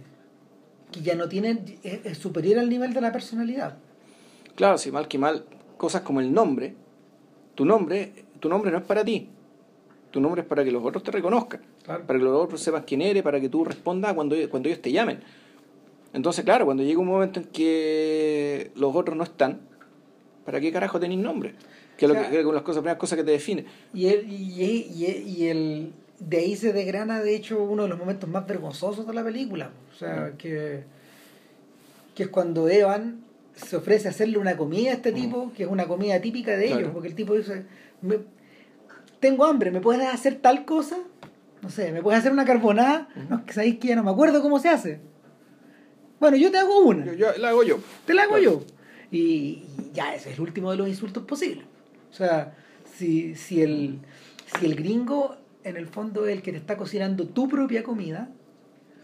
que ya no tiene, es, es superior al nivel de la personalidad. Claro, si mal que mal, cosas como el nombre, tu nombre, tu nombre no es para ti. Tu nombre es para que los otros te reconozcan, Claro. para que los otros sepan quién eres, para que tú respondas cuando, cuando ellos te llamen. Entonces, claro, cuando llega un momento en que los otros no están, ¿para qué carajo tenéis nombre? Que es lo que, Claro. que de las cosas, primeras cosas que te define. Y, él, y, y, y el, de ahí se desgrana, de hecho, uno de los momentos más vergonzosos de la película. O sea, que, que es cuando Evan se ofrece a hacerle una comida a este tipo, que es una comida típica de ellos, porque el tipo dice, "Me- tengo hambre, ¿me puedes hacer tal cosa? No sé, ¿me puedes hacer una carbonada? No, que sabéis que ya no me acuerdo cómo se hace. Bueno, yo te hago una. Yo, yo- la hago yo. Te la hago Claro. yo. Y, y ya ese es el último de los insultos posibles. O sea, si, si, el, si el gringo en el fondo es el que te está cocinando tu propia comida,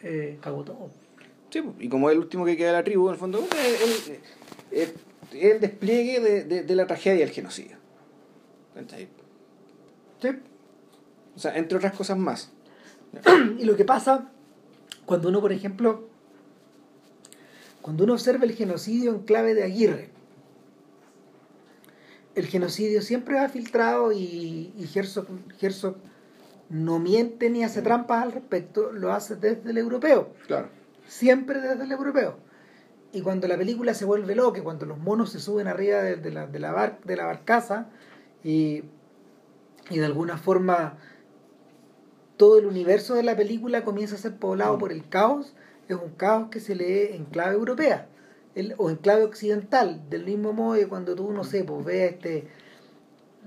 eh, cagó todo. Sí, y como es el último que queda de la tribu, en el fondo, es el, el- el- el despliegue de, de- de la tragedia del genocidio. ¿Cachai? O sea, entre otras cosas más. Y lo que pasa cuando uno, por ejemplo, cuando uno observa el genocidio en clave de Aguirre, el genocidio siempre va filtrado y, y Herzog, Herzog no miente ni hace trampas al respecto, lo hace desde el europeo. Claro. Siempre desde el europeo. Y cuando la película se vuelve loca, cuando los monos se suben arriba de, de la, de, la bar, de la barcaza y, y de alguna forma todo el universo de la película comienza a ser poblado Mm. por el caos, es un caos que se lee en clave europea el- o en clave occidental, del mismo modo que cuando tú, no sé, pues ves este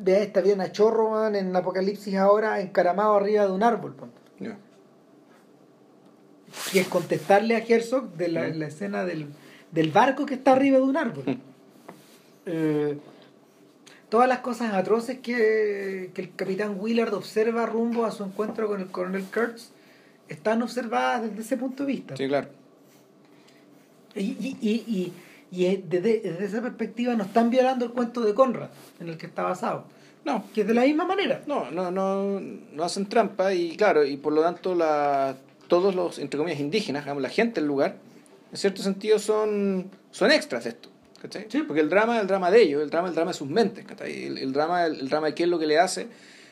ves esta avión a chorro man, en Apocalipsis ahora encaramado arriba de un árbol. Ya. que es contestarle a Herzog de la, Mm. la escena del, del barco que está arriba de un árbol. Mm. Eh, todas las cosas atroces que, que el capitán Willard observa rumbo a su encuentro con el coronel Kurtz están observadas desde ese punto de vista. Sí, claro. Y, y, y, y- y es- desde, desde esa perspectiva no están violando el cuento de Conrad en el que está basado, No, que es de la misma manera. no, no, no, no hacen trampa y claro, y por lo tanto la, todos los, entre comillas, indígenas, digamos, la gente del lugar, en cierto sentido son, son extras de esto. ¿Cachai? Sí. Porque el drama es el drama de ellos, el drama es el drama de sus mentes. ¿cachai? El, el drama el, el drama de qué es lo que le hace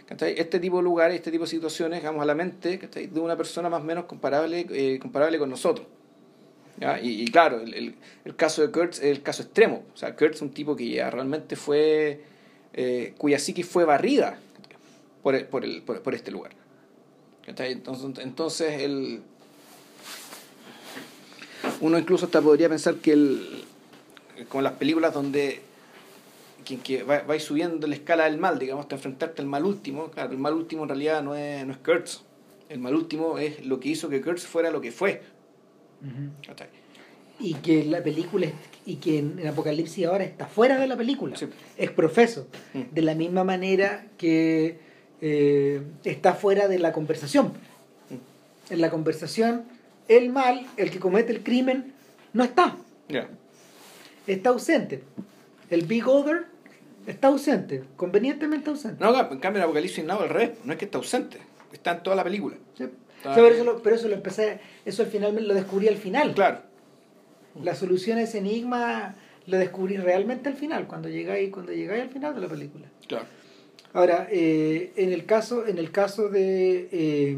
¿cachai? este tipo de lugares, este tipo de situaciones, digamos, a la mente de una persona más o menos comparable, eh, comparable con nosotros. Y, claro, el, el, caso de Kurtz es el caso extremo. O sea, Kurtz es un tipo que ya realmente fue, eh, cuya psiquis fue barrida por, por, el, por, este lugar. Entonces, entonces el, uno incluso hasta podría pensar que el, como las películas donde que, que va, vais subiendo la escala del mal, digamos, hasta enfrentarte al mal último, claro, el mal último en realidad no es, no es Kurtz. El mal último es lo que hizo que Kurtz fuera lo que fue. ¿cachai? Y que la película, y que en, en Apocalipsis ahora está fuera de la película, Sí. es profeso, Mm. de la misma manera que eh, está fuera de la conversación. Mm. En la conversación, el mal, el que comete el crimen, no está, Ya. Está ausente. El Big Other está ausente, convenientemente ausente. No, en cambio en Apocalipsis Now al revés, no es que está ausente, está en toda la película. Sí. Pero, eso lo, pero eso lo empecé, eso al final lo descubrí al final. Claro. La solución a ese enigma lo descubrí realmente al final, cuando llegáis, cuando llegáis al final de la película. Claro. Ahora, eh, en el caso, en el caso de eh,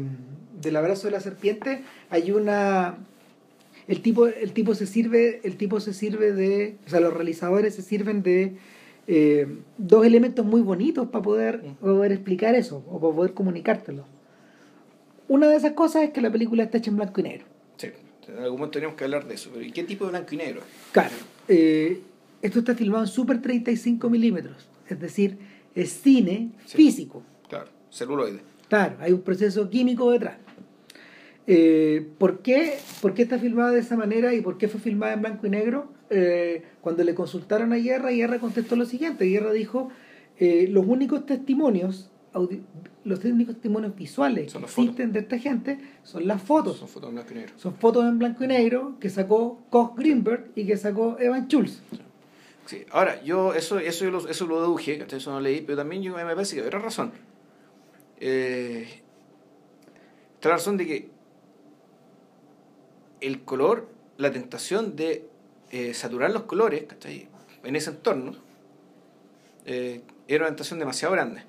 del abrazo de la serpiente, hay una el tipo, el tipo se sirve, el tipo se sirve de, o sea, los realizadores se sirven de eh, dos elementos muy bonitos para poder, Mm. poder explicar eso o para poder comunicártelo. Una de esas cosas es que la película está hecha en blanco y negro. Sí. En algún momento teníamos que hablar de eso. Pero ¿y qué tipo de blanco y negro? Claro, eh, esto está filmado en Super 35 milímetros, es decir, es cine Sí. físico. Claro. Celuloide. Claro, hay un proceso químico detrás. Eh, ¿por, qué, ¿Por qué está filmada de esa manera y por qué fue filmada en blanco y negro? Eh, cuando le consultaron a Guerra, Guerra contestó lo siguiente. Guerra dijo, eh, los únicos testimonios, los únicos testimonios visuales que existen de esta gente son las fotos. Son fotos en blanco y negro. Son fotos en blanco y negro que sacó Koch Greenberg y que sacó Evan Schultz. Sí. Ahora, yo eso, eso, yo lo, eso lo deduje, ¿cachai? eso no leí, pero también yo me parece que había razón. Eh, está la razón de que el color, la tentación de eh, saturar los colores, ¿cachai? En ese entorno, eh, era una tentación demasiado grande.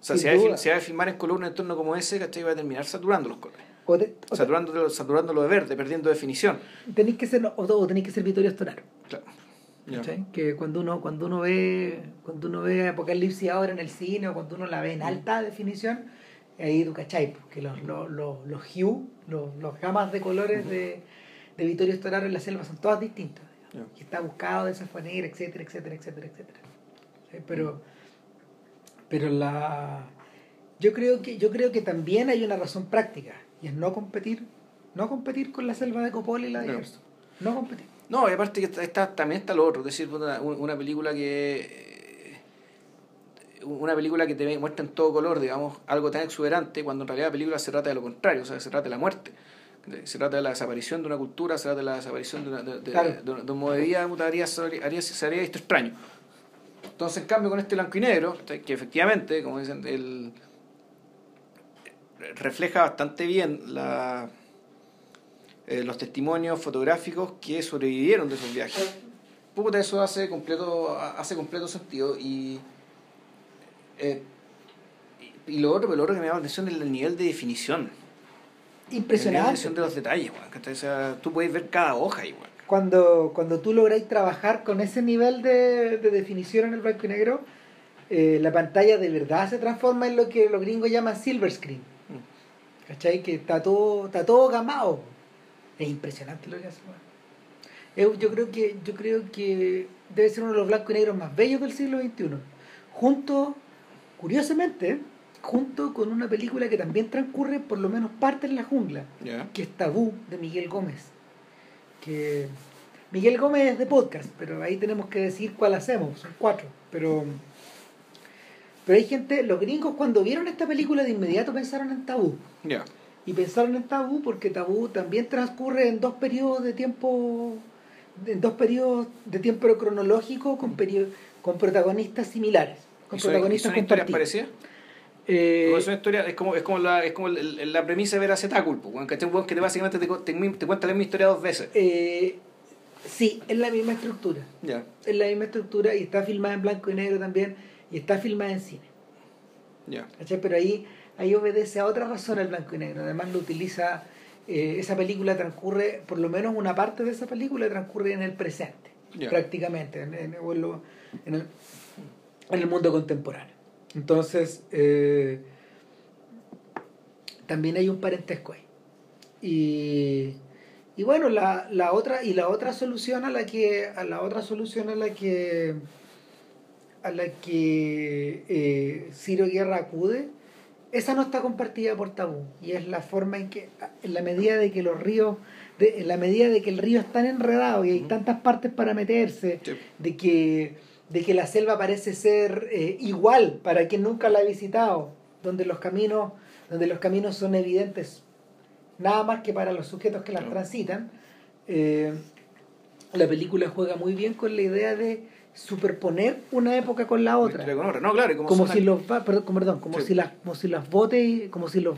O sea, si hay, si hay que filmar en color un entorno como ese, ¿cachai? Va a terminar saturando los colores. O, te- o Saturándolo, saturándolo de verde, perdiendo definición. tenéis que ser, o, o tenéis que ser Vittorio Storaro. Claro. Que cuando uno, cuando uno ve, cuando uno ve Apocalipsis ahora en el cine o cuando uno la ve en alta definición, ahí tú cachai, pues, que los, los, los, los hue, los, los gamas de colores de, de Vittorio Storaro en la selva son todas distintas. Ya. Y está buscado de esa manera, etcétera, etcétera, etcétera, etcétera. ¿Sí? Pero, pero la yo creo que, yo creo que también hay una razón práctica, y es no competir, no competir con la selva de Coppola y la de No. Herzog. No competir. No, y aparte que está, está- también está lo otro, es decir, una, una película que una película que te muestra en todo color, digamos, algo tan exuberante, cuando en realidad la película se trata de lo contrario, o sea, se trata de la muerte. Se trata de la desaparición de una cultura, se trata de la desaparición de, una, de, de- Claro. de un- de un modo de vida, haría, haría, se haría esto extraño. Entonces, en cambio, con este blanco y negro, que efectivamente, como dicen, el, refleja bastante bien la, eh, los testimonios fotográficos que sobrevivieron de esos viajes. Puta, eso hace completo, hace completo sentido y, Eh, y, y lo otro, pero lo otro que me llama la atención es el nivel de definición. La Impresionante. definición de los detalles. O sea, tú puedes ver cada hoja weón. Cuando, cuando tú lográis trabajar con ese nivel de, de definición en el blanco y negro, eh, la pantalla de verdad se transforma en lo que los gringos llaman silver screen. ¿Cachai? Que está todo, está todo gamado. Es impresionante lo que hace. weón. Eu- Yo creo que, yo creo que debe ser uno de los blancos y negros más bellos del siglo XXI. Junto, curiosamente, junto con una película que también transcurre por lo menos parte en la jungla, que es Tabú de Miguel Gómez. Que Miguel Gómez es de podcast, pero ahí tenemos que decir cuál hacemos, son cuatro. Pero, pero hay gente, los gringos cuando vieron esta película de inmediato pensaron en Tabú. Y pensaron en Tabú porque Tabú también transcurre en dos periodos de tiempo, en dos periodos de tiempo cronológico con, con protagonistas similares, con ¿Y son, y protagonistas son historias parecidas? Eh, es una historia, es como, es como, la, es como el- la premisa de ver a Cetácul, pues, que te básicamente te, te, te cuenta la misma historia dos veces. eh, sí, es la misma estructura. Ya. es la misma estructura y está filmada en blanco y negro también y está filmada en cine. ¿cachai? Pero ahí, ahí obedece a otra razón el blanco y negro. Además lo utiliza, eh, esa película transcurre, por lo menos una parte de esa película transcurre en el presente, Ya. prácticamente, en, en- en el, en el mundo contemporáneo. Entonces, eh, también hay un parentesco ahí. Y, y bueno, la, la otra, y la otra solución a la que, a la otra solución a la que a la que eh, Ciro Guerra acude, esa no está compartida por tabú. Y es la forma en que, en la medida de que los ríos, de, en la medida de que el río es tan enredado y hay tantas partes para meterse, Sí. de que, de que la selva parece ser eh, igual para quien nunca la ha visitado, donde los caminos, donde los caminos son evidentes nada más que para los sujetos que las transitan, eh, la película juega muy bien con la idea de superponer una época con la otra. No, claro, como, si act- los perdón, como- perdón, como Sí. si las como si las botes como si los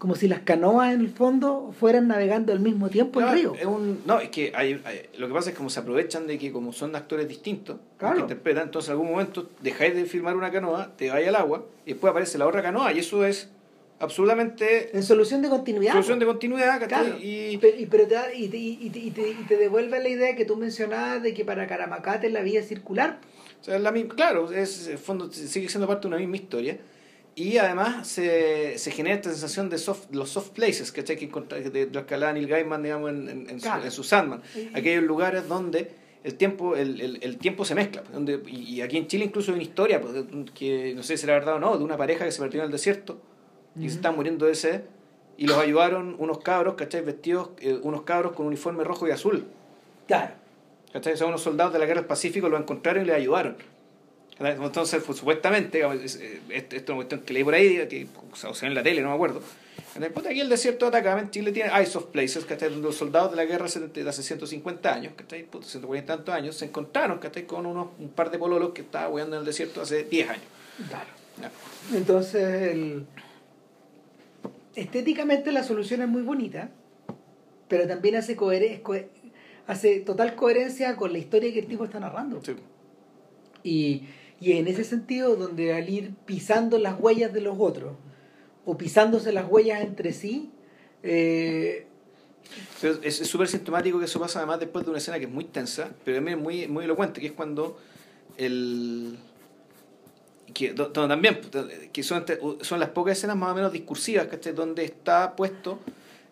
como si las canoas en el fondo fueran navegando al mismo tiempo el río es un- no, es que hay, hay- lo que pasa es que como se aprovechan de que como son actores distintos, Claro. que interpretan, entonces en algún momento dejáis de filmar una canoa, te vais al agua y después aparece la otra canoa y eso es absolutamente en solución de continuidad solución de continuidad. Claro. Y Pero, y, pero te, da- y, te, y, te, y te- devuelve la idea que tú mencionabas de que para Caramacate la vía es circular o sea, es la misma, claro, es, en el fondo sigue siendo parte de una misma historia. Y además se, se genera esta sensación de soft, los soft places, ¿cachai? Que de, de los que hablaba Neil Gaiman, digamos, en, en, en su, Claro. en su Sandman. Sí. Aquellos lugares donde el tiempo el, el, el tiempo se mezcla. pues, Donde, y, y aquí en Chile incluso hay una historia, pues, que no sé si era verdad o no, de una pareja que se perdió en el desierto y se estaban muriendo de sed y los ayudaron unos cabros, ¿cachai? Vestidos, eh, unos cabros con uniforme rojo y azul. claro ¿Cachai? O sea, unos soldados de la guerra del Pacífico lo encontraron y le ayudaron. Entonces, pues, supuestamente, eh, esto es una cuestión que leí por ahí, que o sea, o sea, en la tele, no me acuerdo. Puta, aquí el desierto de Atacama en Chile tiene ice of places, ¿cachai? Donde los soldados de la guerra de hace 150 años, ¿cachai? Puta, 140 y tantos años, se encontraron, ¿cachai? Con unos, un par de pololos que estaban hueando en el desierto hace 10 años. claro entonces el- estéticamente la solución es muy bonita pero también hace cohere- co- hace total coherencia con la historia que el tipo está narrando Sí. Y, y en ese sentido, donde al ir pisando las huellas de los otros, o pisándose las huellas entre sí, eh, es súper sintomático que eso pasa además después de una escena que es muy tensa, pero también es muy, muy elocuente, que es cuando el... Que, también, que son, son las pocas escenas más o menos discursivas, ¿cachai? Donde está puesto,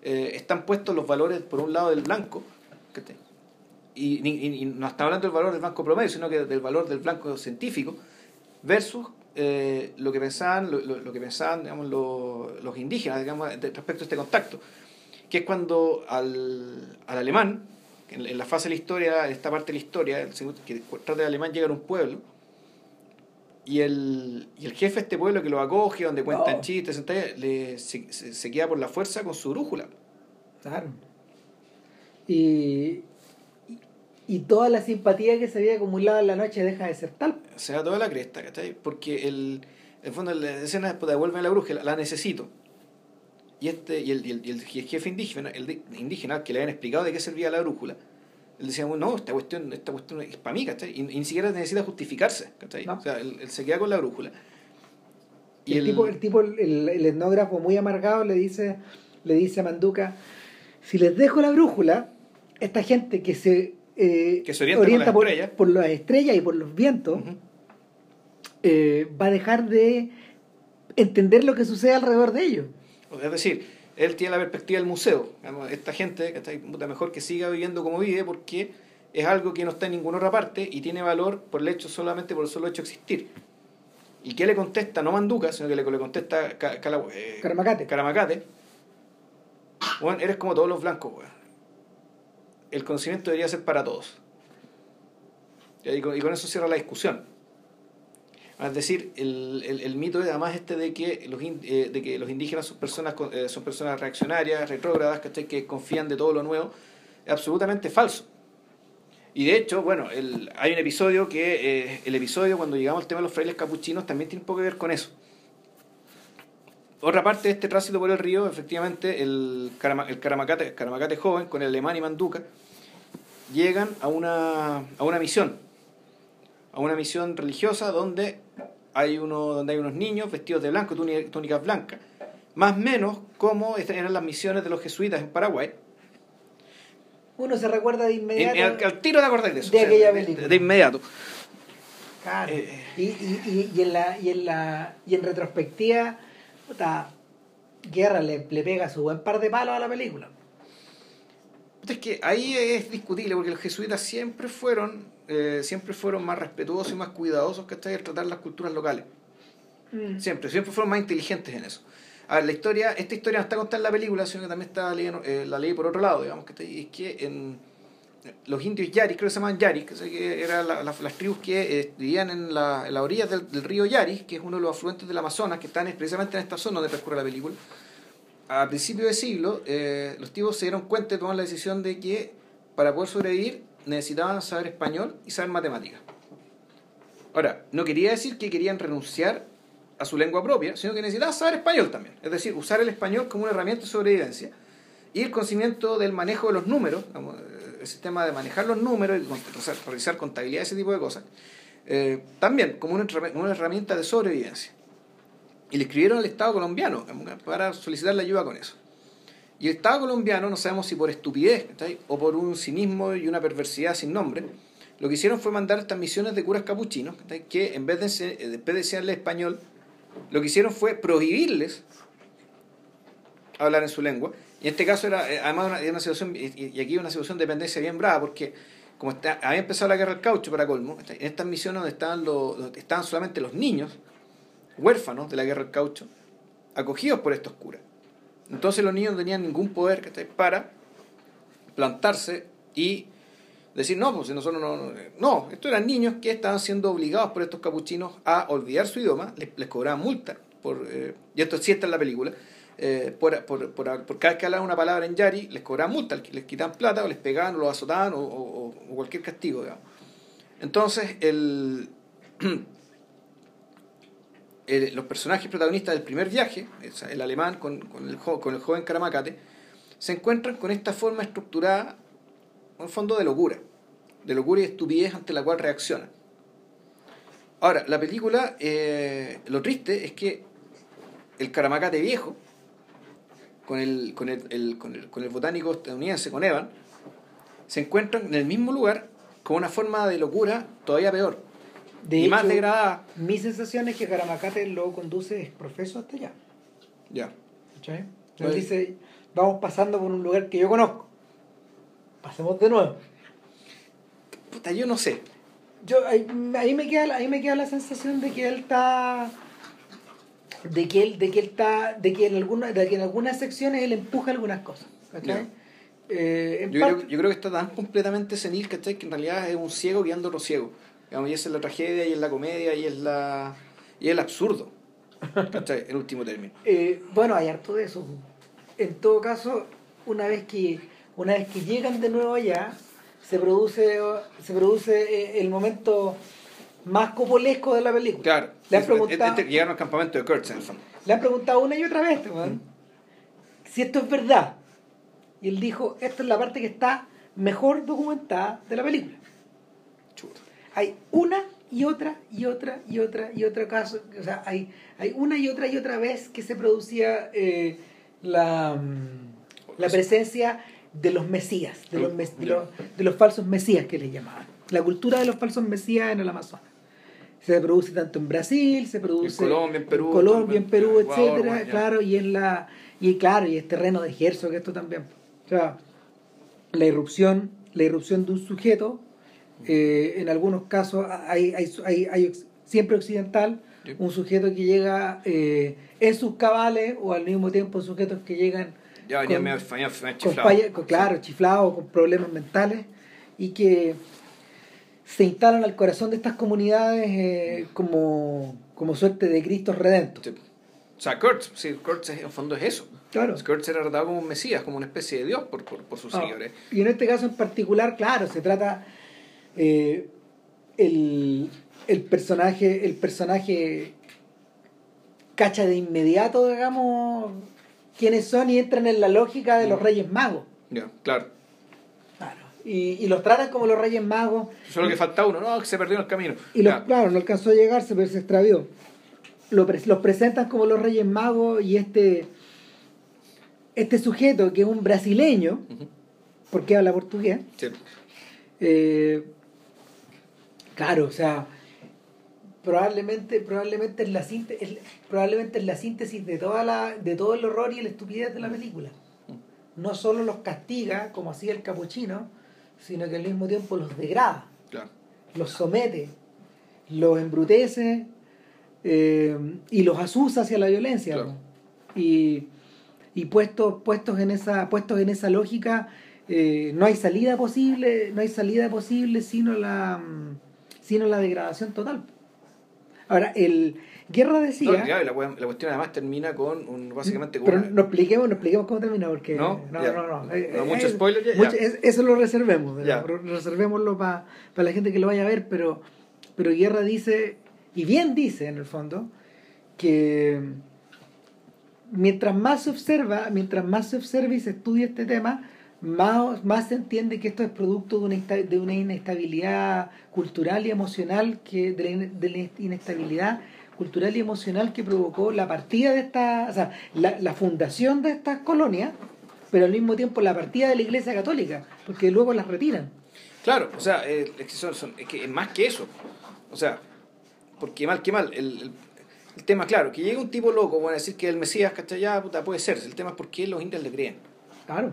eh, están puestos los valores, por un lado, del blanco, ¿cachai? Y, y- y no está hablando del valor del blanco promedio, sino que del valor del blanco científico, versus eh, lo que pensaban, lo, lo- lo que pensaban digamos, los, los indígenas digamos, respecto a este contacto que es cuando al, al alemán, en, en la fase de la historia, en esta parte de la historia, que trata de alemán llega a un pueblo, y el, y el jefe de este pueblo que lo acoge, donde cuentan Oh. chistes, le, se, se- se queda por la fuerza con su brújula. claro. Y, y, toda la simpatía que se había acumulado en la noche deja de ser tal. Se da toda la cresta, ¿cachai? Porque el, el fondo la escena después devuelve la brújula, la necesito. Y este y el, y el, y el jefe indígena, el de- indígena que le habían explicado de qué servía la brújula, él decía, no, esta cuestión, esta cuestión es para mí, ¿cachai? Y, y ni siquiera necesita justificarse, ¿cachai? No. O sea, él, él se queda con la brújula. Y el, tipo, el, tipo el, el, etnógrafo muy amargado le dice, le dice a Manduca, si les dejo la brújula, esta gente que se, eh, que se orienta, por, las por, las estrellas y por los vientos, eh, va a dejar de entender lo que sucede alrededor de ellos. Es decir, él tiene la perspectiva del museo. Esta gente, que está mejor que siga viviendo como vive porque es algo que no está en ninguna otra parte y tiene valor por el hecho solamente por el solo hecho de existir. ¿Y qué le contesta? No Manduca, sino que le, le contesta eh, Caramacate. Caramacate. Bueno, eres como todos los blancos, El conocimiento debería ser para todos. Y con, eso cierra la discusión. Es decir, el, el, mito además este de que los, eh, de que los indígenas son personas, eh, son personas reaccionarias, retrógradas, que confían de todo lo nuevo, es absolutamente falso. Y de hecho, bueno, el, hay un episodio que, eh, el episodio cuando llegamos al tema de los frailes capuchinos también tiene un poco que ver con eso. Otra parte de este tránsito por el río, efectivamente, el, el Caramacate, Caramacate joven con el alemán y Manduca llegan a una, a una misión a una misión religiosa donde hay, uno, donde hay unos niños vestidos de blanco, túnicas blancas, más o menos como eran las misiones de los jesuitas en Paraguay. Uno se recuerda de inmediato. al tiro de acordar de eso. De aquella película. De, inmediato. Claro. Eh, y, y, y, en la, y, en la, y en retrospectiva, puta, Guerra le, le pega su buen par de palos a la película. Es que ahí es discutible porque los jesuitas siempre fueron eh, siempre fueron más respetuosos y más cuidadosos que al tratar las culturas locales. Mm. Siempre, siempre fueron más inteligentes en eso. A ver, la historia, esta historia no está contada en la película, sino que también está leyendo, eh, la ley por otro lado, digamos, que es que en los indios Yaris, creo que se llaman Yaris, que eran las tribus que eh, vivían en la, en la orilla del, del, río Yaris, que es uno de los afluentes del Amazonas, que están precisamente en esta zona donde transcurre la película. A principios de siglo, los tipos se dieron cuenta y tomaron la decisión de que para poder sobrevivir necesitaban saber español y saber matemáticas. Ahora, no quería decir que querían renunciar a su lengua propia, sino que necesitaban saber español también. Es decir, usar el español como una herramienta de sobrevivencia. Y el conocimiento del manejo de los números, el sistema de manejar los números y realizar contabilidad, ese tipo de cosas, eh, también como una, herramienta de sobrevivencia. Y le escribieron al Estado colombiano para solicitar la ayuda con eso. Y el Estado colombiano, no sabemos si por estupidez o por un cinismo y una perversidad sin nombre, lo que hicieron fue mandar estas misiones de curas capuchinos, que en vez de, en enseñarles español, lo que hicieron fue prohibirles hablar en su lengua. Y este caso era eh, además una, una situación, y aquí una situación de dependencia bien brava, porque como está, había empezado la guerra del caucho para colmo, en estas misiones donde estaban, los, estaban solamente los niños huérfanos de la guerra del caucho, acogidos por estos curas. Entonces los niños no tenían ningún poder para plantarse y decir, no, pues nosotros no, no, estos eran niños que estaban siendo obligados por estos capuchinos a olvidar su idioma, les, les cobraban multa, por, eh, y esto sí está en la película, eh, por, por, por, cada vez que hablaban una palabra en Yari, les cobraban multa, les quitaban plata, o les pegaban, o los azotaban, o, o, cualquier castigo. Entonces, el, los personajes protagonistas del primer viaje, el alemán con, con, el, con el joven Caramacate, se encuentran con esta forma estructurada, en fondo de locura, de locura y estupidez ante la cual reaccionan. Ahora, la película, eh, lo triste es que el Caramacate viejo, con el, con el, con el, con el botánico estadounidense, con Evan, se encuentran en el mismo lugar con una forma de locura todavía peor de y más degradada. Mi sensación es que Caramacate lo conduce es profeso hasta allá. Ya. ¿Cachai? Él dice, vamos pasando por un lugar que yo conozco. Pasemos de nuevo. Puta, yo no sé. Yo, ahí, ahí, me queda, ahí me queda la sensación de que él está de que él de que él está de que en alguna, de que en algunas secciones él empuja algunas cosas ¿cachai? Eh, yo, creo, yo creo que está tan completamente senil ¿cachai? que en realidad es un ciego guiando a otro ciego y esa es la tragedia, y es la comedia, y es la y el absurdo. En último término. Eh, bueno, hay harto de eso. En todo caso, una vez que una vez que llegan de nuevo allá, se produce se produce eh, el momento más copolesco de la película. Claro. Le han preguntado, llegaron al campamento de Kurtz, Le han preguntado una y otra vez, ¿Mm? si esto es verdad. Y él dijo, esta es la parte que está mejor documentada de la película hay una y otra y otra y otra y otra caso o sea hay hay una y otra y otra vez que se producía eh, la, mm, la presencia de los mesías de los, mes- de los de los falsos mesías que les llamaban la cultura de los falsos mesías en el Amazonas se produce tanto en Brasil se produce En Colombia, en Perú, en Colombia, en Perú, etcétera, ya. claro, y en la y claro, y es terreno de Herzog esto también. O sea, la irrupción, la irrupción de un sujeto, eh, en algunos casos hay, hay, hay, hay siempre occidental, Sí. un sujeto que llega eh, en sus cabales o al mismo tiempo sujetos que llegan Ya con- medio, venía medio con chiflado. con- claro, chiflados, con problemas mentales y que se instalan al corazón de estas comunidades eh, como, como suerte de Cristos redentos. Sí. O sea, Kurtz, sí, Kurtz en el fondo es eso. Claro. Kurtz era tratado como un mesías, como una especie de dios por, por, por sus Ah, seguidores. y en este caso en particular, claro, se trata eh, el, el personaje, el personaje cacha de inmediato, digamos, quiénes son y entran en la lógica de los Mm. Reyes Magos. Ya. Claro. Y, y los tratan como los Reyes Magos. Solo que falta uno, no, que se perdió en el camino. Y los, claro, no alcanzó a llegar, se, se extravió. Lo pre- los presentan como los Reyes Magos y este, este sujeto que es un brasileño, porque habla portugués, Sí. eh, claro, o sea, probablemente, probablemente es la síntesis, probablemente es la síntesis de toda la, de todo el horror y la estupidez de la película. No solo los castiga, como hacía el capuchino, sino que al mismo tiempo los degrada Claro. los somete, los embrutece eh, y los asusa hacia la violencia. Claro. ¿no? Y, y puestos, puestos, en esa, puestos en esa lógica, eh, no hay salida posible, no hay salida posible sino la, mm, sino la degradación total. Ahora, el Guerra decía. No, ya, la, cuestión además termina con un, básicamente con pero una- no expliquemos, no expliquemos cómo termina, porque. ¿No? no, no. no, No, Eh, mucho eh, spoiler, ya, mucho- es- eso lo reservemos, reservémoslo para la gente que lo vaya a ver, pero, pero Guerra dice, y bien dice en el fondo, que mientras más se observa, mientras más se observa y se estudia este tema, más, más se entiende que esto es producto de una, de una inestabilidad cultural y emocional, que, de, la, de la inestabilidad cultural y emocional que provocó la partida de esta, o sea, la, la fundación de estas colonias, pero al mismo tiempo la partida de la Iglesia Católica, porque luego las retiran. Claro, o sea, eh, es, que son, son- es que es más que eso. O sea, porque mal que mal, el, el, el tema, claro, que llegue un tipo loco, bueno, a decir que el Mesías, ¿cachai? Ya, puta, puede ser. El tema es por qué los indios le creen. Claro.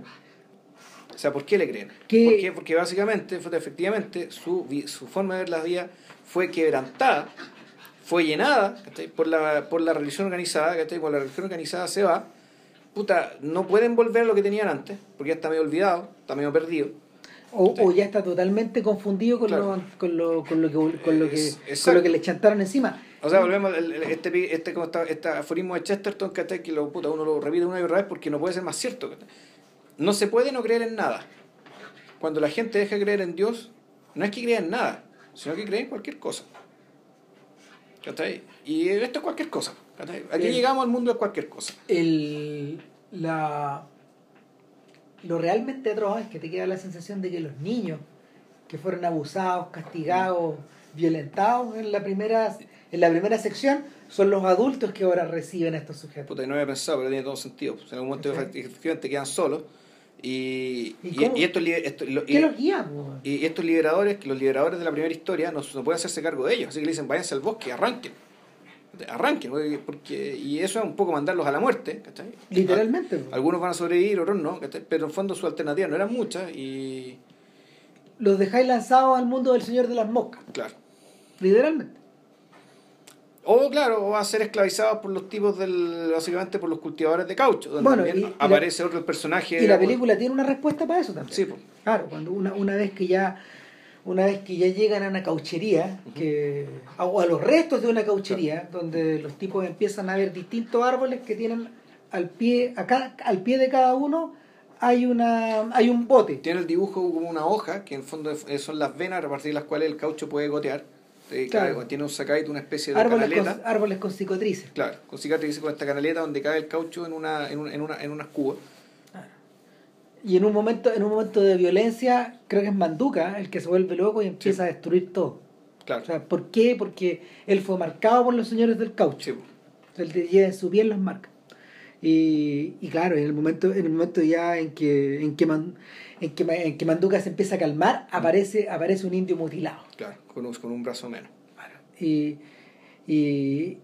O sea, ¿por qué le creen? Que- ¿Por qué? Porque básicamente, efectivamente, su, su forma de ver la vida fue quebrantada, fue llenada ¿cachai? por la, por la religión organizada, ¿cachai? Cuando la religión organizada se va, puta, no pueden volver a lo que tenían antes, porque ya está medio olvidado, está medio perdido. O, o ya está totalmente confundido con, Claro. lo, con, lo, con, lo que, con, lo que, con lo que le chantaron encima. O sea, volvemos al este, este, como está, este aforismo de Chesterton, ¿cachai? Que lo, puta, uno lo repite una y otra vez porque no puede ser más cierto. ¿cachai? No se puede no creer en nada. Cuando la gente deja de creer en Dios, no es que crea en nada, sino que cree en cualquier cosa. ¿Cachai? Y esto es cualquier cosa. ¿cachai? Aquí llegamos al mundo de cualquier cosa. el, la, lo realmente atroz es que te queda la sensación de que los niños que fueron abusados, castigados, violentados en la primera, en la primera sección son los adultos que ahora reciben a estos sujetos. Puta, no había pensado, pero tiene todo sentido. En algún momento efectivamente quedan solos. Y, ¿Y y, cómo? y estos, li- esto- lo- ¿Qué y- los guía? po? Y estos liberadores, los liberadores de la primera historia, no, no pueden hacerse cargo de ellos. Así que le dicen, váyanse al bosque, arranquen. Arranquen, porque- porque, y eso es un poco mandarlos a la muerte. ¿cachai? Literalmente. Algunos van a sobrevivir, otros no, ¿cachai? pero en fondo sus alternativas no eran muchas y Los dejáis lanzados al mundo del Señor de las Moscas. claro. Literalmente. O claro, o van a ser esclavizados por los tipos del, básicamente por los cultivadores de caucho, donde Bueno, también y- y la- aparece otro personaje. Y la película tiene una respuesta para eso también. Sí, pues. Claro, cuando una, una vez que ya una vez que ya llegan a una cauchería, que, o a los restos de una cauchería, donde los tipos empiezan a ver distintos árboles que tienen al pie, a cada- al pie de cada uno hay una hay un bote. Tiene el dibujo como una hoja, que en el fondo son las venas a partir de las cuales el caucho puede gotear. Eh, Claro. claro, Tiene un sacadito, una especie de Árboles canaleta. con, árboles con cicatrices. Claro, con cicatrices con esta canaleta donde cae el caucho en una, en una, en una, en unas cubas. Y en un momento en un momento de violencia, creo que es Manduca el que se vuelve loco y empieza a destruir todo. Claro. O sea, ¿por qué? Porque él fue marcado por los señores del caucho. Sí. Él te lleva en su piel las marcas. Y, y claro, en el momento, en el momento ya en que, en que, Man- en que, en que se empieza a calmar, aparece, aparece un indio mutilado. claro, con un, con un brazo menos. Y, y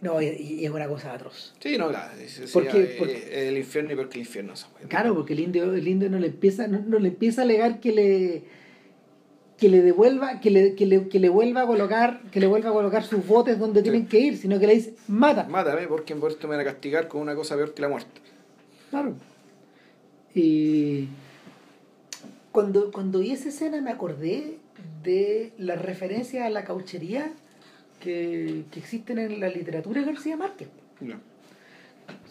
no, y, y es una cosa atroz. Sí, no, claro. es- Porque- el infierno y peor que el infierno. Claro, porque el indio, el indio no le empieza, no, no le empieza a alegar que le que le devuelva, que le, que le, que le vuelva a colocar, que le vuelva a colocar sus botes donde tienen que ir, sino que le dice, mata. Mátame porque por esto me van a castigar con una cosa peor que la muerte. Claro. Y cuando, cuando vi esa escena me acordé de las referencias a la cauchería que, que existen en la literatura de García Márquez. No.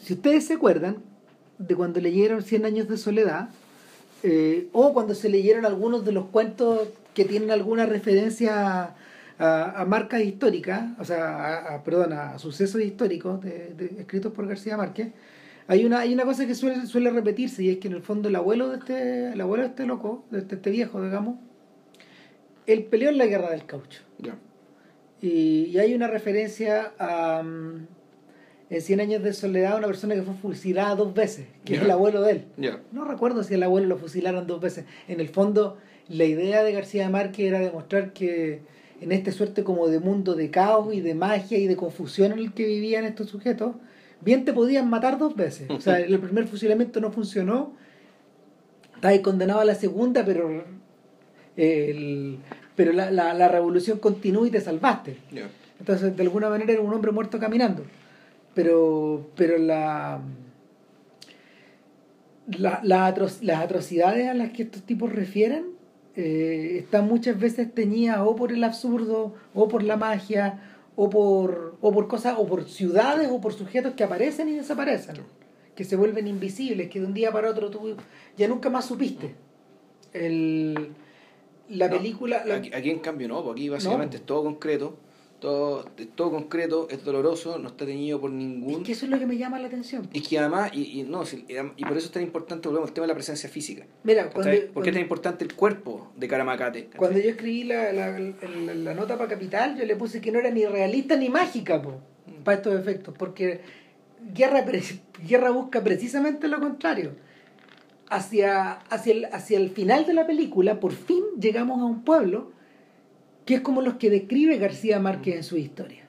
Si ustedes se acuerdan de cuando leyeron Cien años de soledad, eh, o cuando se leyeron algunos de los cuentos que tienen alguna referencia a, a marcas históricas, o sea, a, a- perdón, a sucesos históricos de- de- escritos por García Márquez, hay una, hay una cosa que suele, suele repetirse y es que en el fondo el abuelo de este, el abuelo de este loco, de este, este viejo, digamos, él peleó en la guerra del caucho. Ya. Y, y hay una referencia a mm, en 100 años de soledad una persona que fue fusilada dos veces, que Ya. es el abuelo de él. Ya. No recuerdo si el abuelo lo fusilaron dos veces. En el fondo, la idea de García Márquez era demostrar que en este suerte como de mundo de caos y de magia y de confusión en el que vivían estos sujetos, bien te podían matar dos veces. O sea, el primer fusilamiento no funcionó, estabas condenado a la segunda, pero el- pero la, la, la revolución continuó y te salvaste. Entonces, de alguna manera era un hombre muerto caminando. Pero, pero la, la, la atro- las atrocidades a las que estos tipos refieren eh, están muchas veces teñidas o por el absurdo, o por la magia, o por, o por cosas, o por ciudades, o por sujetos que aparecen y desaparecen, que se vuelven invisibles, que de un día para otro tú ya nunca más supiste. El, la No, película... la- Aquí, aquí, en cambio no, porque aquí básicamente es todo concreto, todo, todo concreto, es doloroso, no está teñido por ningún... Es que eso es lo que me llama la atención. Y que además, y, y no, y por eso es tan importante, volvemos al tema de la presencia física. Mira, cuando. ¿Por qué es tan importante el cuerpo de Caramacate? cuando yo escribí la, la, la- la nota para Capital, yo le puse que no era ni realista ni mágica po, para estos efectos, porque Guerra, Guerra busca precisamente lo contrario. Hacia, hacia, el, hacia el final de la película, por fin llegamos a un pueblo que es como los que describe García Márquez en su historia.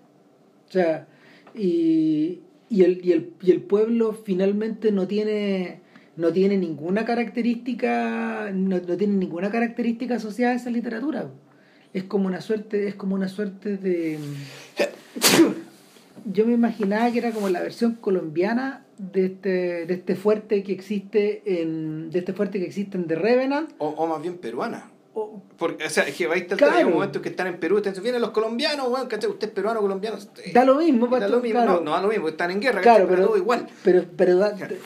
O sea, y, y, el, y, el, y el pueblo finalmente no tiene no tiene ninguna característica no, no tiene ninguna característica asociada a esa literatura es como una suerte es como una suerte de yo me imaginaba que era como la versión colombiana de este de este fuerte que existe en de este fuerte que existe en The Revenant O, o más bien peruana. O- Porque, o sea, es que vais a estar Claro. hay un momento que están en Perú, están, vienen los colombianos, weón, ¿cachai? Usted es peruano, colombiano. eh, da lo mismo, da lo mismo. claro. No, no da lo mismo, están en guerra, Claro, pero pero- todo igual. pero pero da- Claro.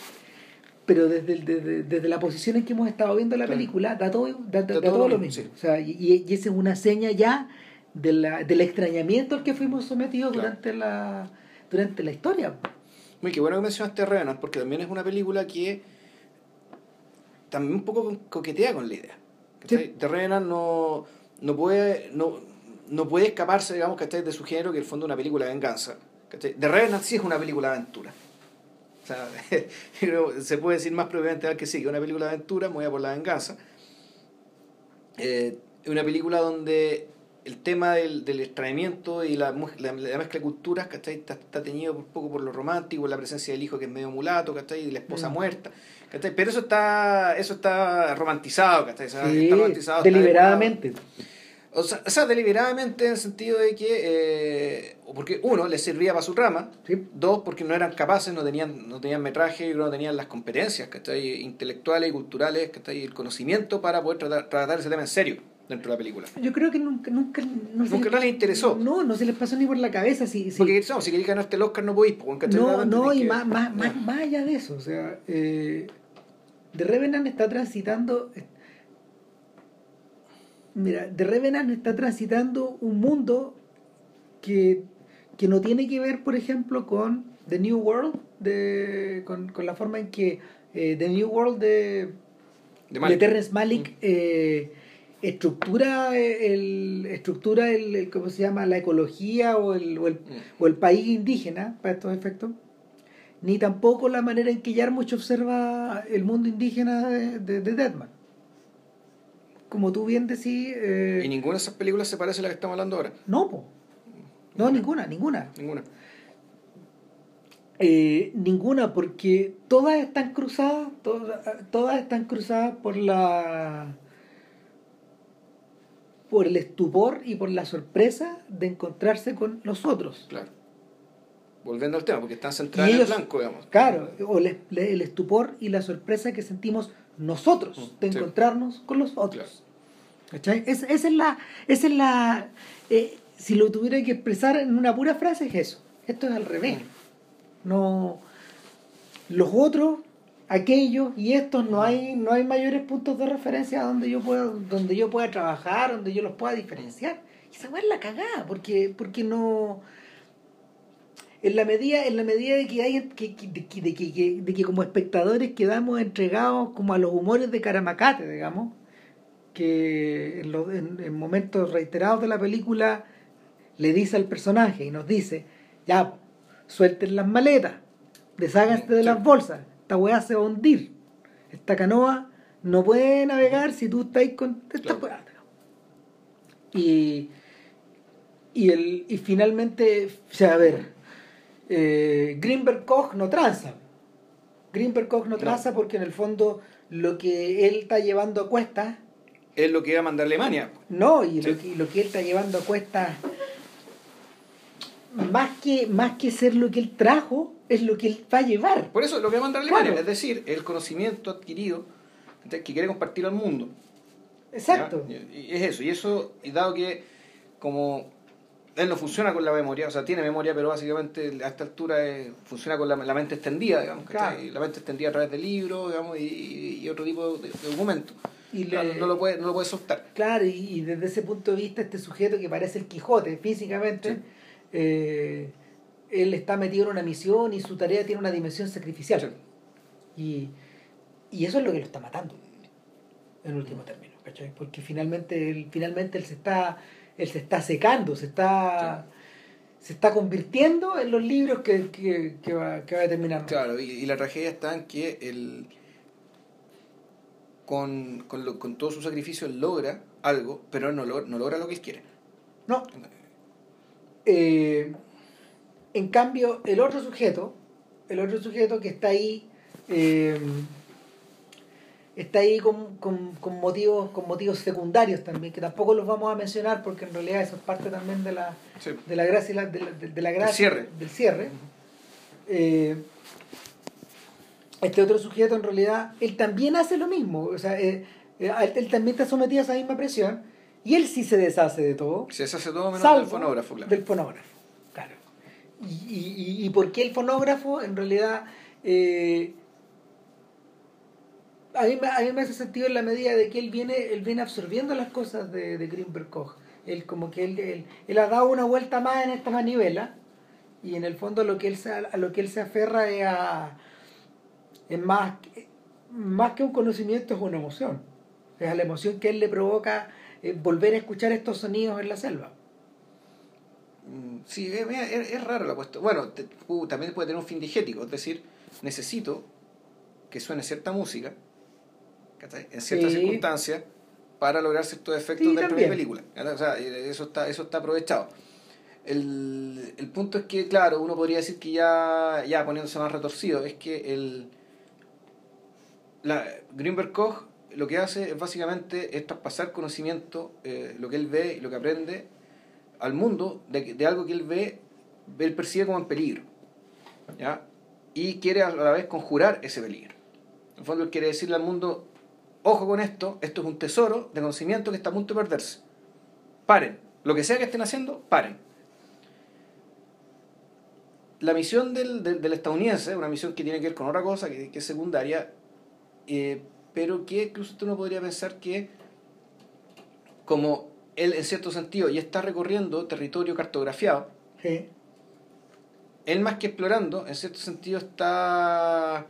pero desde, desde, desde la posición en que hemos estado viendo la película da todo, da, da- Da todo todo lo mismo, sí. o sea y, y- esa es una seña ya de la, del extrañamiento al que fuimos sometidos durante la durante la historia Muy qué bueno que mencionaste Revenant, porque también es una película que también un poco coquetea con la idea. Sí. The Revenant no, no puede no, no puede escaparse, digamos, de su género, que en el fondo es una película de venganza. The Revenant sí es una película de aventura. O sea, se puede decir más propiamente que sí, que una película de aventura, movida por la venganza. Eh, una película donde el tema del, del extrañamiento y la, la, la mezcla de culturas, ¿cachai? Está, está teñido un poco por lo romántico, la presencia del hijo que es medio mulato, ¿cachai? Y la esposa Mm. muerta, ¿cachai? Pero eso está, eso está romantizado, ¿cachai? O sea, Sí, está romantizado, está deliberadamente o sea, o sea, deliberadamente en el sentido de que, eh, porque uno, les servía para su trama, Sí. dos, porque no eran capaces, no tenían, no tenían metraje, no tenían las competencias ¿cachai? intelectuales y culturales, ¿cachai? el conocimiento para poder tratar, tratar ese tema en serio dentro de la película. yo creo que nunca nunca no se Nunca les- les interesó. no no se les pasó ni por la cabeza si, si- Porque no, si queréis ganarte el Oscar no podéis, pues. No, no, y que- más, más, no. más, más allá de eso, o sea, eh, The Revenant está transitando, eh, mira, The Revenant está transitando un mundo que, que no tiene que ver, por ejemplo, con The New World, de, con, con la forma en que eh, The New World de, De de Terrence Malick eh, estructura el estructura el, cómo se llama la ecología o el, o el, o el país indígena para estos efectos ni tampoco la manera en que Yarmuch observa el mundo indígena de, de, Deadman como tú bien decís eh, y ninguna de esas películas se parece a la que estamos hablando ahora. No po. no ninguna ninguna. Ninguna. Eh, ninguna porque todas están cruzadas todas, todas están cruzadas por la por el estupor y por la sorpresa de encontrarse con nosotros. Claro. Volviendo al tema, porque están centrados en el blanco, digamos. Claro, o el, estupor y la sorpresa que sentimos nosotros mm, de encontrarnos con los otros. ¿Cachai? esa es la. Esa es la eh, si lo tuviera que expresar en una pura frase, es eso. Esto es al revés. Mm. No. Los otros aquellos y estos no hay no hay mayores puntos de referencia donde yo pueda donde yo pueda trabajar donde yo los pueda diferenciar. Y esa es la cagada porque porque no en la medida en la medida de que hay que, de, que, de que como espectadores quedamos entregados como a los humores de Caramacate digamos que en, en, momentos reiterados de la película le dice al personaje y nos dice ya suelten las maletas desháganse de las bolsas esta weá se va a hundir. Esta canoa no puede navegar si tú estás con esta weá. Y, y, el, y finalmente, o sea, a ver, eh, Greenberg Koch no tranza. Greenberg Koch no, tranza porque en el fondo lo que él está llevando a cuesta es lo que iba a mandar Alemania. No, y lo, que, lo que él está llevando a cuesta más que, más que ser lo que él trajo, es lo que él va a llevar. Por eso lo que va a mandar Alemania, es decir, el conocimiento adquirido que quiere compartir al mundo. Exacto. Y es eso, y eso, y dado que como él no funciona con la memoria, o sea, tiene memoria, pero básicamente a esta altura funciona con la, mente extendida, digamos, la mente extendida a través de libros, digamos, y, otro tipo de, documentos. Y no, lo puede, no lo puede soltar. Claro, y, desde ese punto de vista, este sujeto que parece el Quijote físicamente, eh, él está metido en una misión y su tarea tiene una dimensión sacrificial. Y, eso es lo que lo está matando, en último término, Porque finalmente él, finalmente él se está, él se está secando, se está, se está convirtiendo en los libros que, que, va, que va a terminar. Claro, y, la tragedia está en que él, con, con, con todo su sacrificio, logra algo, pero no, no logra lo que él quiere. No. Eh, en cambio, el otro sujeto, el otro sujeto que está ahí, eh, está ahí con, motivos, con motivos secundarios también, que tampoco los vamos a mencionar porque en realidad eso es parte también de la, de la gracia, de la, gracia del cierre. Eh, este otro sujeto en realidad, él también hace lo mismo, o sea, él, también está sometido a esa misma presión y él sí se deshace de todo. Se deshace todo menos del fonógrafo, claro. Del fonógrafo. Y, y, por qué el fonógrafo? En realidad, eh, a, mí, a mí me hace sentido en la medida de que él viene, él viene absorbiendo las cosas de, de Greenberg Koch. Él como que él, él, ha dado una vuelta más en esta manivela y en el fondo lo que él se, a lo que él se aferra es a es más, más que un conocimiento es una emoción. Es a la emoción que él le provoca eh, volver a escuchar estos sonidos en la selva. Mm, sí, es, raro la cuestión. Bueno, uh, también puede tener un fin digético, es decir, necesito que suene cierta música en ciertas circunstancias para lograr ciertos efectos dentro de la película. O sea, eso está, eso está aprovechado. El, el, punto es que, claro, uno podría decir que ya, ya poniéndose más retorcido, es que el la, Greenberg Koch lo que hace es básicamente es traspasar conocimiento, eh, lo que él ve y lo que aprende al mundo de, de, algo que él ve, él percibe como en peligro. ¿ya? Y quiere a la vez conjurar ese peligro. En el fondo, él quiere decirle al mundo: ojo con esto, esto es un tesoro de conocimiento que está a punto de perderse. Paren. Lo que sea que estén haciendo, paren. La misión del, del, estadounidense, una misión que tiene que ver con otra cosa, que, que es secundaria, eh, pero que incluso uno podría pensar que como él en cierto sentido ya está recorriendo territorio cartografiado, él más que explorando, en cierto sentido está,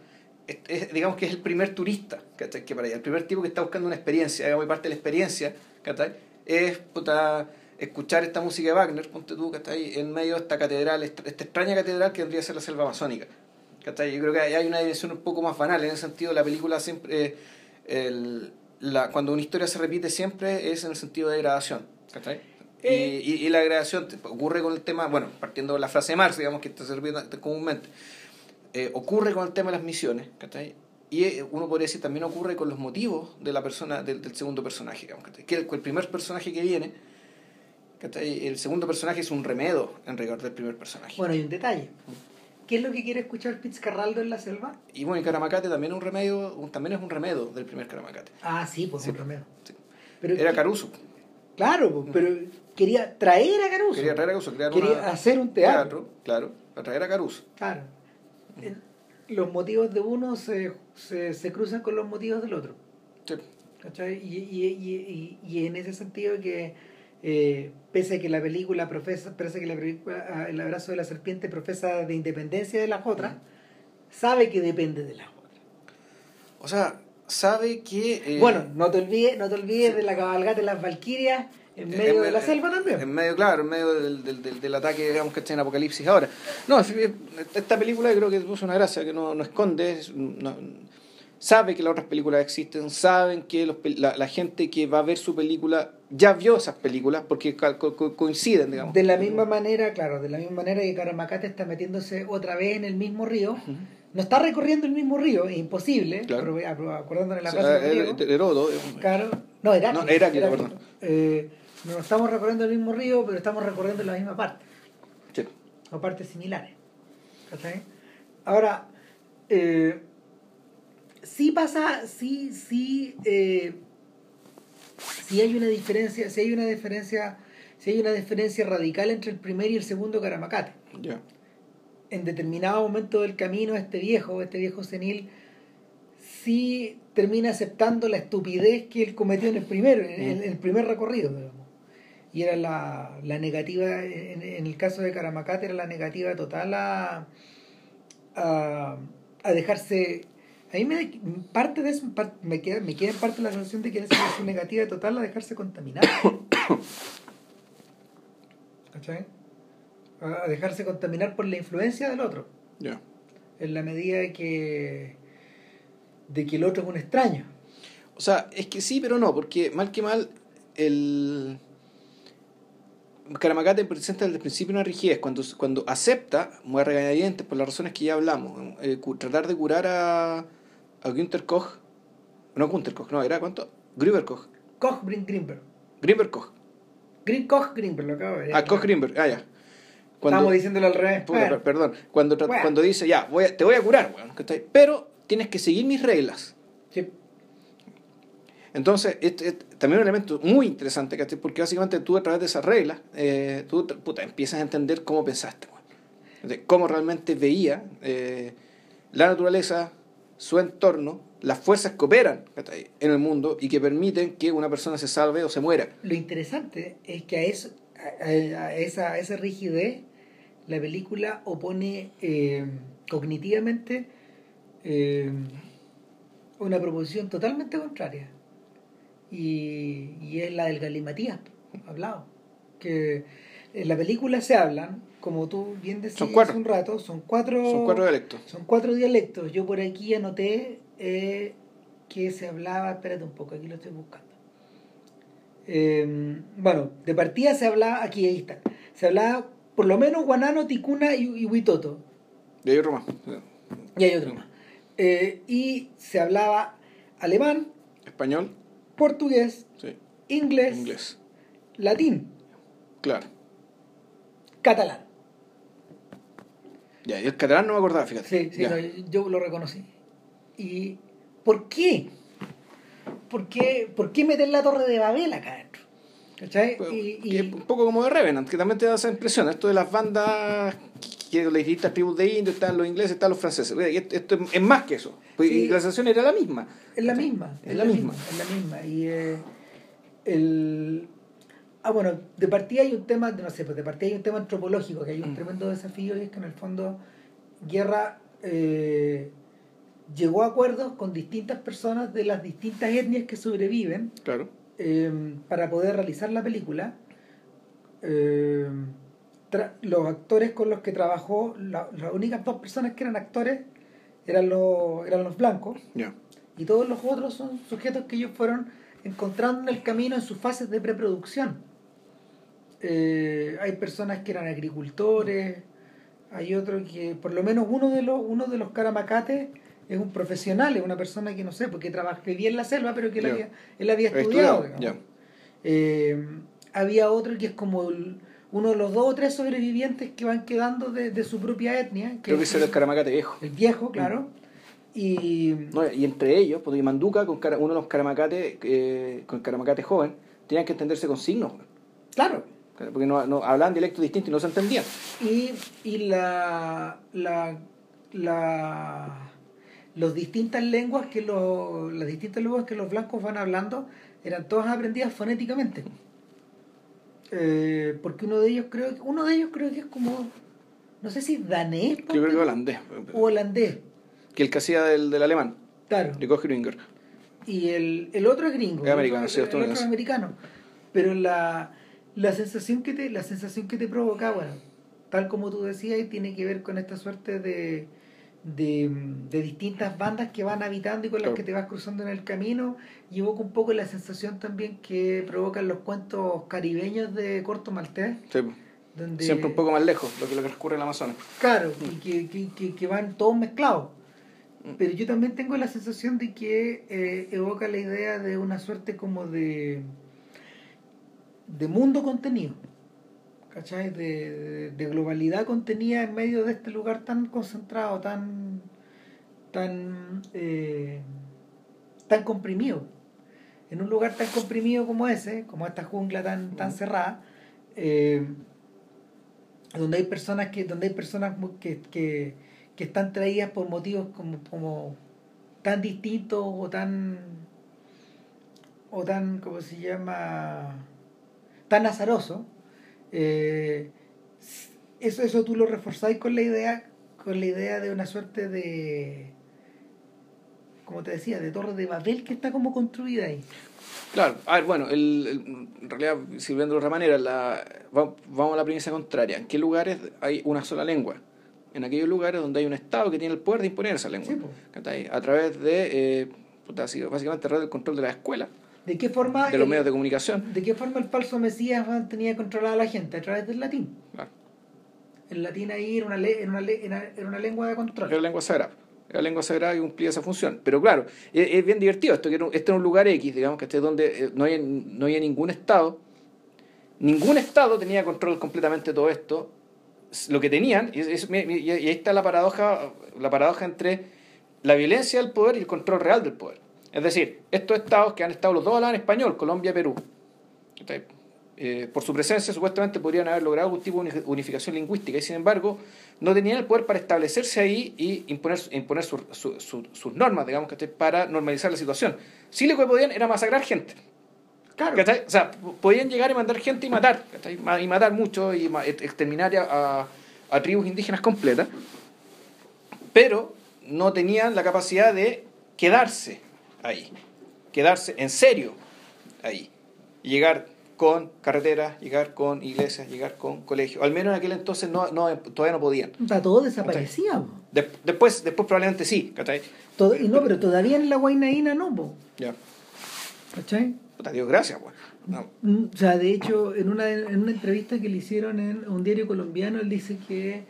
digamos que es el primer turista que para allá, el primer tipo que está buscando una experiencia, digamos, y parte de la experiencia ¿cachai? Es puta, escuchar esta música de Wagner, ponte tú, ¿cachai? En medio de esta catedral, esta, esta extraña catedral que vendría a ser la selva amazónica. ¿cachai? Yo creo que hay una dirección un poco más banal, en ese sentido la película siempre, eh, el, la, cuando una historia se repite siempre es en el sentido de degradación, ¿cachai? Eh. y, y, y la degradación ocurre con el tema, bueno, partiendo de la frase de Marx, digamos que está se repite comúnmente, eh, ocurre con el tema de las misiones, ¿cachai? Y eh, uno podría decir también ocurre con los motivos de la persona, del, del segundo personaje, digamos. Que el, el primer personaje que viene, ¿cachai? El segundo personaje es un remedo en rigor del primer personaje. Bueno, hay un detalle. ¿Qué es lo que quiere escuchar Fitzcarraldo en la selva? Y bueno, y Caramacate también es un remedio, un- también es un remedio del primer Caramacate. Ah, sí, pues Sí. un remedio. Sí. Pero Era que- Caruso. Claro, pues, pero quería traer a Caruso. Quería traer a Caruso, crear Quería una- hacer un teatro. Claro, para traer a Caruso. Claro. Los motivos de uno se, se, se cruzan con los motivos del otro. Sí. ¿Cachai? Y, y, y, y, y en ese sentido que eh, pese a que la película profesa, pese a que la película ah, El abrazo de la serpiente profesa de independencia de las otras, sabe que depende de las otras. O sea, sabe que... eh, bueno, no te olvides, no te olvides de la cabalgata de las Valquirias en medio en de la selva también. En medio, claro, en medio del, del, del, del ataque, digamos, que está en Apocalipsis ahora. No, es- es- esta película creo que puso una gracia que no, no esconde. es- no- sabe que las otras películas existen, saben que los la, la gente que va a ver su película ya vio esas películas porque co- co- co- coinciden, digamos. De la misma manera, claro, de la misma manera que Caramacate está metiéndose otra vez en el mismo río, no está recorriendo el mismo río, es imposible, Claro. acordándonos la O frase sea, de Diego. el- el- Heródoto, eh, Claro. No, Heráclito. No, Heráclito, perdón. Eh, no estamos recorriendo el mismo río, pero estamos recorriendo la misma parte, sí. o partes similares. ¿Cachai? Ahora, eh, sí pasa, sí, sí, eh, sí hay una diferencia, sí hay una diferencia, sí hay una diferencia radical entre el primer y el segundo Caramacate. En determinado momento del camino, este viejo, este viejo senil, sí termina aceptando la estupidez que él cometió en el primero, en el, en el primer recorrido, digamos. Y era la, la negativa, en, en el caso de Caramacate, era la negativa total a, a, a dejarse. A mí me, parte de eso, me, queda, me queda en parte la sensación de que es su negativa total a dejarse contaminar. ¿Cachai? A a dejarse contaminar por la influencia del otro Ya. en la medida de que de que el otro es un extraño O sea, es que sí, pero no, porque mal que mal, el. Caramacate presenta desde el principio una rigidez. Cuando, cuando acepta, muy regañadientes, por las razones que ya hablamos, eh, tratar de curar a, a Günther Koch. No Günther Koch, no, era cuánto? Gruber Koch. Koch Brin Grimberg Grimberg Koch. Grin Koch Grimberg lo acabo de ver Ah, Koch Grimberg, ah, ya. estamos diciéndolo al revés Puta, Bueno, per- perdón. Cuando, Bueno. cuando dice, ya, voy a- te voy a curar, weón, ¿cachai? pero tienes que seguir mis reglas. sí. Entonces, este, este- también un elemento muy interesante, ¿cachai? Porque básicamente tú a través de esas reglas, eh, tú puta, empiezas a entender cómo pensaste, weón. Cómo realmente veía eh, la naturaleza, su entorno, las fuerzas que operan en el mundo y que permiten que una persona se salve o se muera. lo interesante es que a, eso, a esa, a esa rigidez la película opone eh, cognitivamente eh, una proposición totalmente contraria. Y, y es la del galimatías hablado. Que en la película se hablan como tú bien decías hace un rato son cuatro Son cuatro dialectos. son cuatro dialectos yo por aquí anoté eh, que se hablaba espérate un poco aquí lo estoy buscando eh, bueno, de partida se hablaba, aquí ahí está, se hablaba por lo menos guanano, ticuna y, y huitoto, Y hay otro más. y hay otro más. Eh, y se hablaba alemán, Español, portugués, sí. inglés, Inglés. latín, Claro. catalán. Ya, y el catalán no me acordaba, fíjate. Sí, sí, no, yo lo reconocí. ¿Y por qué? ¿Por qué, por qué meter la torre de Babel acá adentro? ¿Cachai? Pues, Y, y, un poco como de Revenant, que también te da esa impresión. Esto de las bandas, que las distintas tribus de indios, están los ingleses, están los franceses. Esto, esto es- más que eso. Pues, Sí. Y la sensación era la misma. Es la misma. Es la misma. Es la misma. Y eh, el. Ah, bueno, de partida hay un tema, no sé, pues de partida hay un tema antropológico, que hay un Mm. tremendo desafío y es que en el fondo Guerra eh, llegó a acuerdos con distintas personas de las distintas etnias que sobreviven Claro. eh, para poder realizar la película, eh, tra- los actores con los que trabajó, la- las únicas dos personas que eran actores eran los, eran los blancos Ya. y todos los otros son sujetos que ellos fueron encontrando en el camino en sus fases de preproducción. Eh, hay personas que eran agricultores, hay otros que, por lo menos uno de los, uno de los caramacates es un profesional, es una persona que no sé, porque trabaja, vivía en la selva, pero que él, Ya. había, él había estudiado. Eh, había otro que es como el- uno de los dos o tres sobrevivientes que van quedando de, de su propia etnia, que Creo que es ese era el caramacate viejo. el viejo, claro. Y No, y entre ellos, porque Manduca, con cara- uno de los caramacates, eh, con caramacate joven, tenían que entenderse con signos, claro, porque no, no, hablaban dialectos distintos y no se entendían. y, y la, la, la los distintas lenguas que los las distintas lenguas que los blancos van hablando eran todas aprendidas fonéticamente Eh, porque uno de ellos creo que uno de ellos creo que es como no sé si danés Yo creo que holandés. o holandés Que el que hacía del, del alemán, claro de Koch-Gringer. y el, el otro es gringo Es americano, el sí, el otro es americano pero la, la sensación que te la sensación que te provoca bueno tal como tú decías tiene que ver con esta suerte de de, de distintas bandas que van habitando y con las que te vas cruzando en el camino y evoca un poco la sensación también que provocan los cuentos caribeños de Corto Maltés Sí, donde Siempre un poco más lejos, lo que, lo que transcurre en el Amazonas. Claro, y que, que, que, que van todos mezclados. Mm. Pero yo también tengo la sensación de que eh, evoca la idea de una suerte como de, de mundo contenido. ¿Cachai? De, de, de globalidad contenida en medio de este lugar tan concentrado, tan, tan, eh, tan comprimido. En un lugar tan comprimido como ese, como esta jungla tan, tan cerrada, eh, donde hay personas que donde hay personas que, que, que están traídas por motivos como, como tan distintos o tan o tan cómo se llama tan azaroso eh, eso eso tú lo reforzáis con la idea con la idea de una suerte de como te decía de torre de Babel que está como construida ahí Claro, a ver, bueno, el, el- en realidad, sirviendo de otra manera, la, va- vamos a la premisa contraria. ¿En qué lugares hay una sola lengua? En aquellos lugares donde hay un Estado que tiene el poder de imponer esa lengua. Sí. ¿cachai? A través de, eh, puta, básicamente, a través del control de la escuela, de qué forma de los el- medios de comunicación. de qué forma el falso Mesías tenía controlada a la gente a través del latín Claro. el latín ahí era una, le- era una, le- era era una lengua de control Era lengua sagrada. Era lengua sagrada y cumplía esa función. Pero claro, es, es bien divertido esto, que era un- este es un lugar X, digamos, que este es donde eh, no, hay, no había ningún Estado. Ningún Estado tenía control completamente de todo esto. Lo que tenían, y, es- es- y y ahí está la paradoja, la paradoja entre la violencia del poder y el control real del poder. Es decir, estos estados que han estado los dos hablan español, Colombia, Perú. ¿cachai? Eh, por su presencia supuestamente podrían haber logrado algún tipo de uni- unificación lingüística y sin embargo no tenían el poder para establecerse ahí y imponer, imponer su- su- su- sus normas, digamos, ¿cachai? para normalizar la situación. Sí lo que podían era masacrar gente. claro ¿cachai? O sea, podían llegar y mandar gente y matar, y matar mucho y ex- exterminar a tribus indígenas completas, pero no tenían la capacidad de quedarse ahí, quedarse en serio ahí, y llegar con carreteras, llegar con iglesias, llegar con colegios. Al menos en aquel entonces no, no, todavía no podían. Todo desaparecía po. De- después, después probablemente sí, ¿cachai? Todo- y no pero todavía en la Guainaína no po. Ya. ¿cachai? Puta, Dios gracias. No. Mm, o sea de hecho en una en una entrevista que le hicieron en un diario colombiano él dice que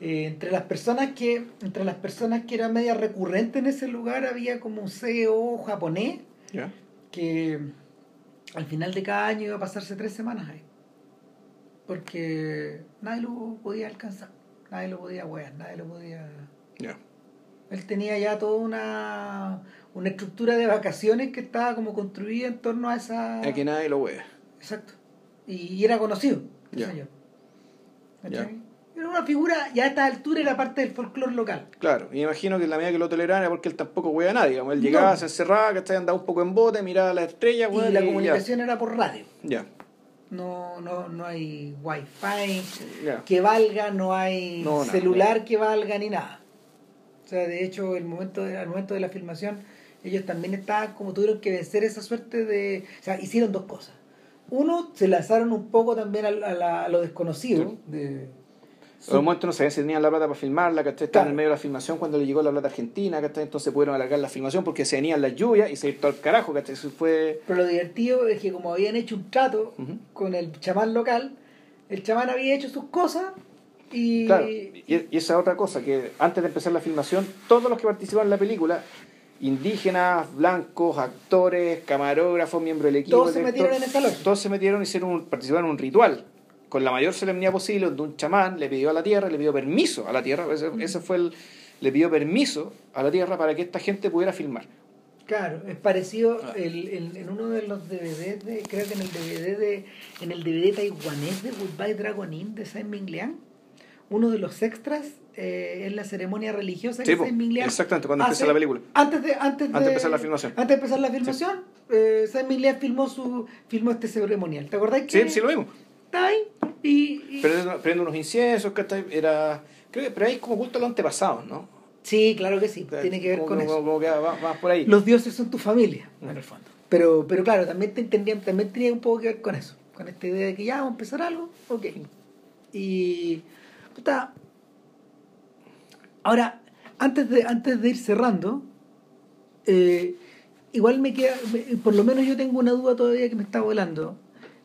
eh, entre las personas que entre las personas que era media recurrente en ese lugar había como un CEO japonés que al final de cada año iba a pasarse tres semanas ahí. Porque nadie lo podía alcanzar, nadie lo podía wear, nadie lo podía... Él tenía ya toda una, una estructura de vacaciones que estaba como construida en torno a esa... Aquí nadie lo ve. Exacto. Y, y era conocido, Ya. señor. Una figura, ya a esta altura era parte del folclore local. Claro, y me imagino que la medida que lo toleraban era porque él tampoco wea a nadie. digamos. Él No. llegaba, se encerraba, que andaba un poco en bote, miraba las estrellas, Y weón, la ya. comunicación era por radio. Ya, No, no, no hay wifi, ya. que valga, no hay No, celular que valga ni nada. O sea, de hecho, el momento de- al momento de la filmación, ellos también estaban como tuvieron que vencer esa suerte de... O sea, hicieron dos cosas. Uno, se lanzaron un poco también a, a la- a lo desconocido. De, En un momento no sabían si tenían la plata para filmarla, ¿cachai? Estaban Claro. en medio de la filmación cuando le llegó la plata argentina, ¿cachai? Entonces pudieron alargar la filmación porque se venían las lluvias y se todo al carajo. Eso fue... Pero lo divertido es que como habían hecho un trato con el chamán local, el chamán había hecho sus cosas y... Claro, y, y esa otra cosa, que antes de empezar la filmación, todos los que participaron en la película, indígenas, blancos, actores, camarógrafos, miembros del equipo, Todos se metieron en esa lógica. Todos se metieron y hicieron un- participaron en un ritual con la mayor solemnidad posible, donde un chamán le pidió a la tierra, le pidió permiso a la tierra, ese, ese fue el, le pidió permiso a la tierra para que esta gente pudiera filmar. Claro, es parecido Ah. el, el- en uno de los DVDs, de, creo que en el DVD de, en el DVD taiwanés de Goodbye Dragon Inn de Saint Ming Liang, uno de los extras eh, es la ceremonia religiosa Sí, que Saint Ming Liang exactamente, cuando hace empieza la película. Antes de, antes de, Antes de empezar la filmación. Antes de empezar la filmación, eh, Saint Ming Liang filmó, su, filmó este ceremonial. ¿Te acordás que Sí, sí lo vimos. está ahí? Y, y- Prende, prende unos inciensos, ¿cachai? Era, creo que, pero ahí como culto a los antepasados, ¿no? Sí, claro que sí, tiene que ver Como- con como- eso. como que va, va por ahí. Los dioses son tu familia, Mm. en el fondo. Pero, pero claro, también, te entendían, también tenía un poco que ver con eso, con esta idea de que ya vamos a empezar algo, ok. Y, puta, ahora, antes de, antes de ir cerrando, eh, igual me queda, por lo menos yo tengo una duda todavía que me está volando,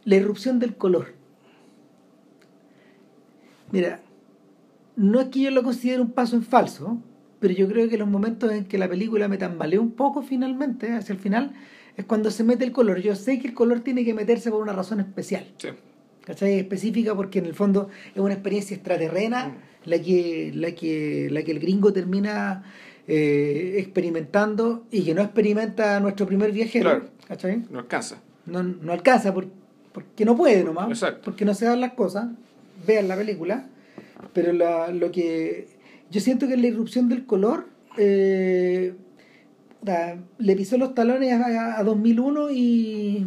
la irrupción del color. Mira, no es que yo lo considere un paso en falso, pero yo creo que los momentos en que la película me tambaleó un poco finalmente, hacia el final, es cuando se mete el color. Yo sé que el color tiene que meterse por una razón especial, Sí. ¿cachai? Específica porque en el fondo es una experiencia extraterrena Mm. la que, la que, la que el gringo termina eh, experimentando y que no experimenta nuestro primer viajero, Claro. ¿cachai? No alcanza. no, no alcanza por- porque no puede nomás, Exacto. porque no se dan las cosas, vean la película, pero la- lo que yo siento que la irrupción del color eh, le pisó los talones a, a 2001 y,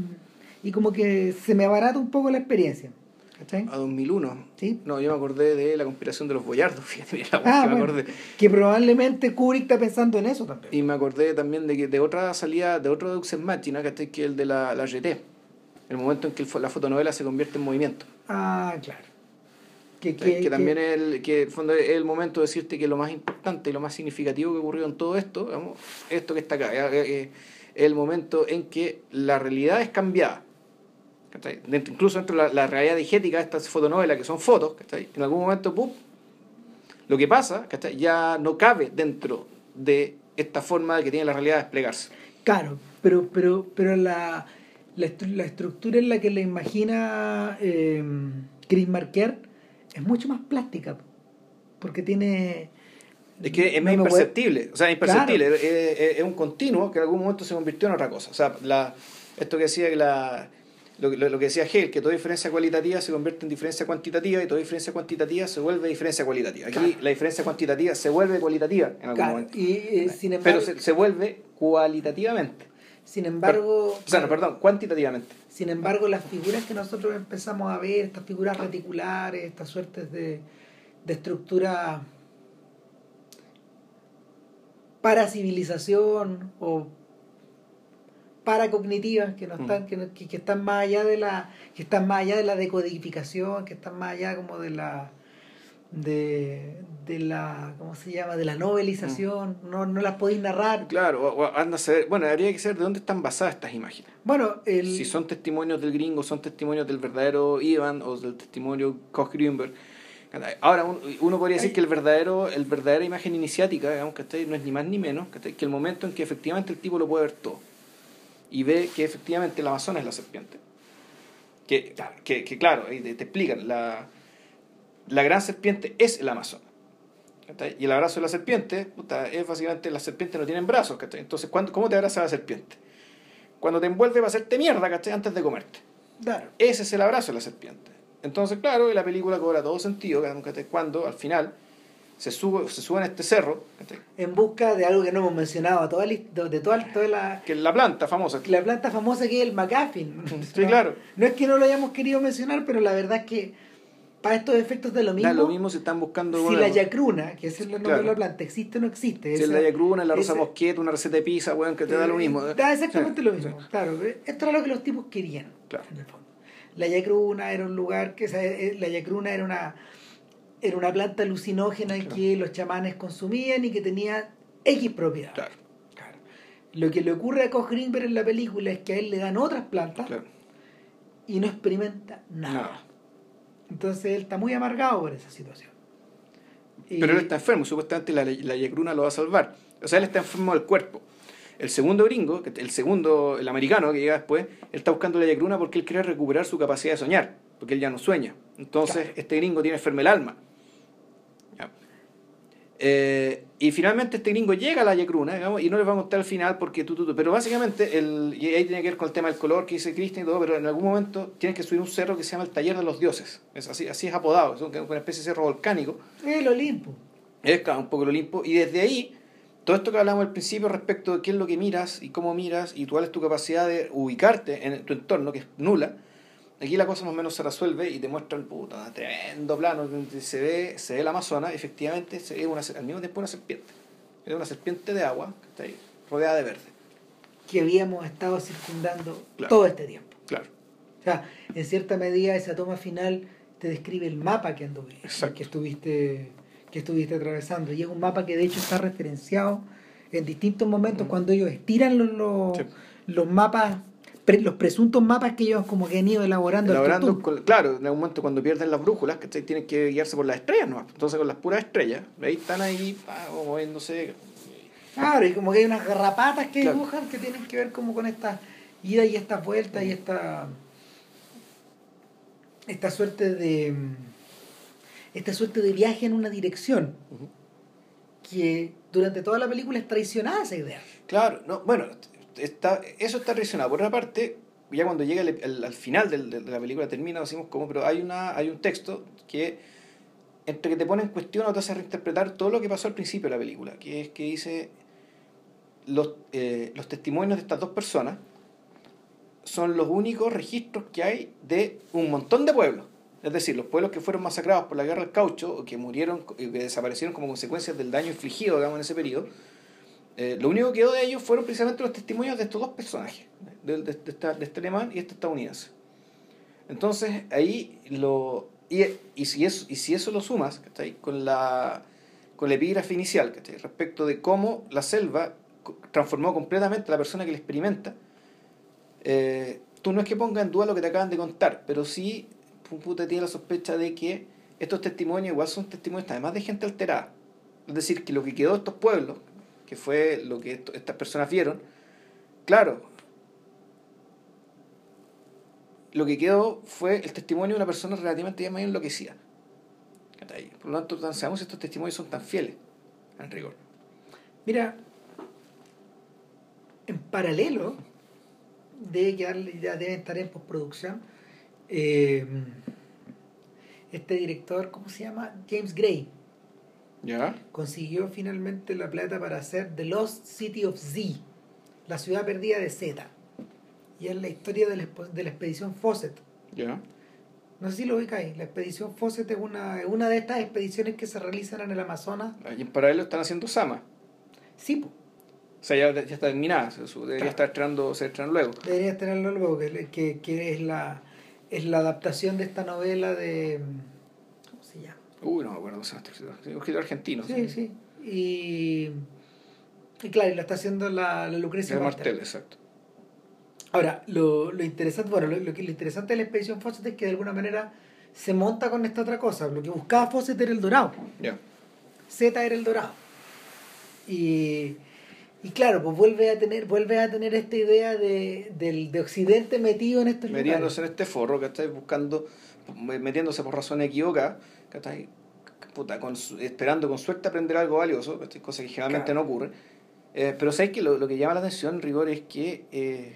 y como que se me abarata un poco la experiencia, ¿cachai? A 2001. ¿Sí? No, yo me acordé de la conspiración de los boyardos, fíjate, mira, Ah, que me bueno, acordé. que probablemente Kubrick está pensando en eso también. Y me acordé también de que de otra salida, de otro Deux en Machina, ¿cachai? Que es el de la, la GT. El momento en que el la fotonovela se convierte en movimiento. Ah, claro. Que, Que, que- también es el, que el fondo es el momento de decirte que lo más importante y lo más significativo que ocurrió en todo esto, digamos, esto que está acá, eh, eh, es el momento en que la realidad es cambiada. incluso dentro de la, la realidad digética de estas fotonovelas, que son fotos, ¿cachai? en algún momento, ¡pum! lo que pasa ¿cachai? ya no cabe dentro de esta forma que tiene la realidad de desplegarse. Claro, pero, pero, pero la, la, estru- la estructura en la que la imagina eh, Chris Marker es mucho más plástica, porque tiene... Es que es más imperceptible, o sea, imperceptible, es, es- es un continuo que en algún momento se convirtió en otra cosa. O sea, la, esto que decía que la, lo, lo- lo que decía Hegel, que toda diferencia cualitativa se convierte en diferencia cuantitativa y toda diferencia cuantitativa se vuelve diferencia cualitativa. Aquí Claro. la diferencia cuantitativa se vuelve cualitativa en algún Claro, momento. y eh, sin embargo, Pero se, se vuelve cualitativamente. Sin embargo, O sea, no, perdón, cuantitativamente. sin embargo, las figuras que nosotros empezamos a ver, estas figuras reticulares, estas suertes de, de estructura para civilización o paracognitivas que no están que, no- que, que están más allá de la que están más allá de la decodificación que están más allá como de la de, de la cómo se llama de la novelización no, no las podéis narrar Claro, o- o anda a saber, bueno, habría que saber de dónde están basadas estas imágenes. bueno el si son testimonios del gringo, son testimonios del verdadero Ivan o del testimonio Koch Greenberg. Ahora, un- uno podría decir que el verdadero, el verdadera imagen iniciática, digamos, ¿cachai? no es ni más ni menos ¿cachai? que el momento en que efectivamente el tipo lo puede ver todo y ve que efectivamente el Amazon es la serpiente. Que, que, que claro, ahí te, te explican, la, la gran serpiente es el Amazon. ¿cachai? Y el abrazo de la serpiente, puta, es básicamente las serpientes no tienen brazos. ¿cachai? Entonces, ¿cuándo- ¿cómo te abraza la serpiente? Cuando te envuelve para hacerte mierda, ¿cachai? Antes de comerte. claro Ese es el abrazo de la serpiente. Entonces, claro, y la película cobra todo sentido ¿cachai? cuando al final se sube, se sube en este cerro, ¿cachai? en busca de algo que no hemos mencionado a toda la, de, toda, toda la, que es la planta famosa. la planta famosa que es el McGuffin. Sí, ¿no? claro. No es que no lo hayamos querido mencionar, pero la verdad es que para estos efectos de lo mismo. Da lo mismo si están buscando. Si bueno, la yacruna, que es el nombre Claro. de la planta, existe o no existe. Si es esa- la yacruna, la rosa mosqueta, una receta de pizza, weón, que te da lo mismo. Da exactamente Sí, lo mismo. sí. Claro, eh, esto era lo que los tipos querían. Claro. En el fondo. La yacruna era un lugar que. o sea, eh, La yacruna era una, era una planta alucinógena Claro. que los chamanes consumían y que tenía X propiedades. Claro, Claro. Lo que le ocurre a Koch Greenberg en la película es que a él le dan otras plantas y no experimenta nada. Nada. Entonces él está muy amargado por esa situación. Y- Pero él está enfermo, supuestamente la, la lo va a salvar. O sea, él está enfermo del cuerpo. El segundo gringo, el segundo, el americano que llega después, él está buscando la yacruna porque él quiere recuperar su capacidad de soñar, porque él ya no sueña. Entonces, Claro. este gringo tiene enfermo el alma. Eh, y finalmente este gringo llega a la yacruna, digamos, y no les va a contar al final porque tú, tú, tú. Pero básicamente, el, y ahí tiene que ver con el tema del color que dice Cristian y todo, pero en algún momento tienes que subir un cerro que se llama el Taller de los Dioses. Es así, así es apodado, es una especie de cerro volcánico. El Olimpo. Es claro, un poco el Olimpo. Y desde ahí, todo esto que hablamos al principio respecto de qué es lo que miras y cómo miras y cuál es tu capacidad de ubicarte en tu entorno, que es nula, aquí la cosa más o menos se resuelve y te muestra el puta, tremendo plano donde se ve, se ve el Amazonas, efectivamente se ve una, al mismo tiempo una serpiente. Es una serpiente de agua que está ahí, rodeada de verde. que habíamos estado circundando Claro. todo este tiempo. Claro. O sea, en cierta medida esa toma final te describe el mapa que anduve, que estuviste, que estuviste atravesando. Y es un mapa que de hecho está referenciado en distintos momentos cuando ellos estiran los, los, Sí. los mapas, pre- los presuntos mapas que ellos como que han ido elaborando. con- claro, en algún momento cuando pierden las brújulas, que tienen que guiarse por las estrellas, ¿no? Entonces con las puras estrellas, ahí están ahí, ah, moviéndose. Claro, y como que hay unas garrapatas que Claro. dibujan que tienen que ver como con esta ida y esta vuelta y esta esta suerte de esta suerte de viaje en una dirección que durante toda la película es traicionada esa idea. Claro, no, bueno, está, eso está traicionado. Por otra parte, ya cuando llega el- al final de, la película termina, decimos cómo, pero hay una hay un texto que entre que te pone en cuestión o te hace reinterpretar todo lo que pasó al principio de la película, que es que dice los, eh, los testimonios de estas dos personas son los únicos registros que hay de un montón de pueblos. Es decir, los pueblos que fueron masacrados por la guerra del caucho o que murieron y que desaparecieron como consecuencias del daño infligido digamos, en ese periodo, eh, lo único que quedó de ellos fueron precisamente los testimonios de estos dos personajes, de, de- de esta- de este alemán y este estadounidense. Entonces, ahí lo. Y, y, si, eso, y si eso lo sumas ¿cachai? con la con el epígrafe inicial, ¿cachai? respecto de cómo la selva transformó completamente a la persona que la experimenta, eh, tú no es que ponga en duda lo que te acaban de contar, pero sí pu- puta, tiene la sospecha de que estos testimonios igual son testimonios además de gente alterada. Es decir, que lo que quedó de estos pueblos, que fue lo que estas personas vieron, claro, lo que quedó fue el testimonio de una persona relativamente ya medio enloquecida. Por lo tanto, tan- sabemos si estos testimonios son tan fieles, en rigor. Mira, en paralelo, debe quedar, ya debe estar en postproducción, eh, este director, ¿cómo se llama? James Gray, ¿Ya? consiguió finalmente la plata para hacer The Lost City of Z, la ciudad perdida de Z. Y es la historia de la, de la expedición Fawcett. ¿Ya? No sé si lo ubicáis. La expedición Fawcett es una, una de estas expediciones que se realizan en el Amazonas. Y en paralelo están haciendo Sama. Sí, po. O sea, ya, ya está terminada, debería Claro. estar estrenando, se luego. Deberías tenerlo luego, que, que, que es la es la adaptación de esta novela de. Uy, no me acuerdo, un escritor argentino. Sí, sí. Y, y claro, y la está haciendo la, la Lucrecia Martel. Martel, exacto. Ahora, lo, lo interesante, bueno, lo, lo lo interesante de la expedición Fawcett es que de alguna manera se monta con esta otra cosa. Lo que buscaba Fawcett era el dorado. Ya. Z era el dorado. Y, y claro, pues vuelve a tener, vuelve a tener esta idea de, del, de Occidente metido en estos Metiéndose en este forro, que estáis buscando, metiéndose por razones equivocadas, que puta, con esperando con suerte aprender algo valioso, ¿cachai? cosa que generalmente Claro. no ocurre. Eh, pero sabéis que lo, lo que llama la atención, en rigor, es que eh,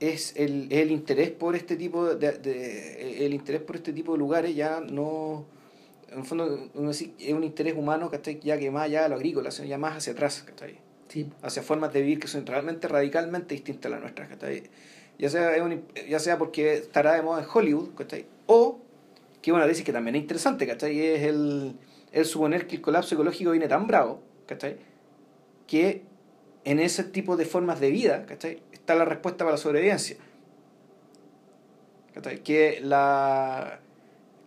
es el, el interés por este tipo de, de- el interés por este tipo de lugares ya no en el fondo uno dice, es un interés humano ¿cachai? ya que más allá de lo agrícola sino ya más hacia atrás ¿cachai? Sí. hacia formas de vivir que son realmente radicalmente distintas a las nuestras ¿cachai? Ya sea ya sea porque estará de moda en Hollywood ¿cachai? o que es una tesis que también es interesante, ¿cachai? Es el, el suponer que el colapso ecológico viene tan bravo, ¿cachai? Que en ese tipo de formas de vida, ¿cachai? Está la respuesta para la sobrevivencia. Que la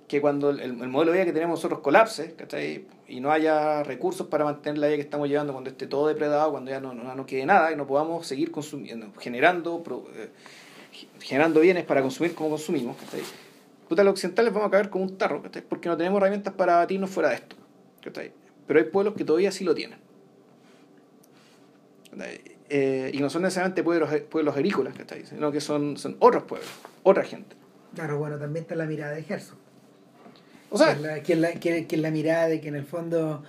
que cuando el, el modelo de vida que tenemos nosotros colapse, ¿cachai? Y no haya recursos para mantener la vida que estamos llevando cuando esté todo depredado, cuando ya no, no, no quede nada y no podamos seguir consumiendo, generando, eh, generando bienes para consumir como consumimos, ¿cachai? Puta, los occidentales vamos a caer como un tarro, ¿cachai? Porque no tenemos herramientas para batirnos fuera de esto, ¿cachai? Pero hay pueblos que todavía sí lo tienen. Eh, y no son necesariamente pueblos, pueblos agrícolas, ¿cachai? Sino que son, son otros pueblos, otra gente. Claro, bueno, también está la mirada de Herzog. O sea, que, la, que, la, que, que la mirada de que en el fondo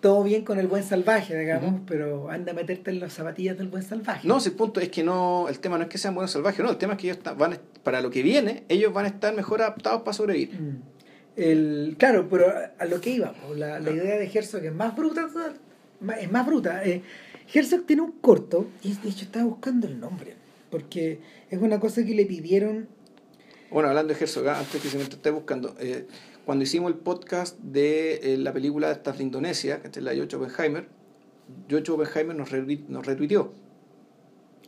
todo bien con el buen salvaje, digamos, Ujú. pero anda a meterte en las zapatillas del buen salvaje. No, si el punto es que no, el tema no es que sean buenos salvajes, no, el tema es que ellos van, a- para lo que viene, ellos van a estar mejor adaptados para sobrevivir. Mm. El, claro, pero a, lo que iba, la, la idea de Herzog es más bruta, es más bruta. Eh, Herzog tiene un corto, y de hecho estaba buscando el nombre, porque es una cosa que le pidieron Bueno, hablando de Herzog, ah, antes que se me esté buscando, eh, cuando hicimos el podcast de eh, la película esta de Indonesia, que es la de George Oppenheimer, George Oppenheimer nos, retweet- nos retuiteó.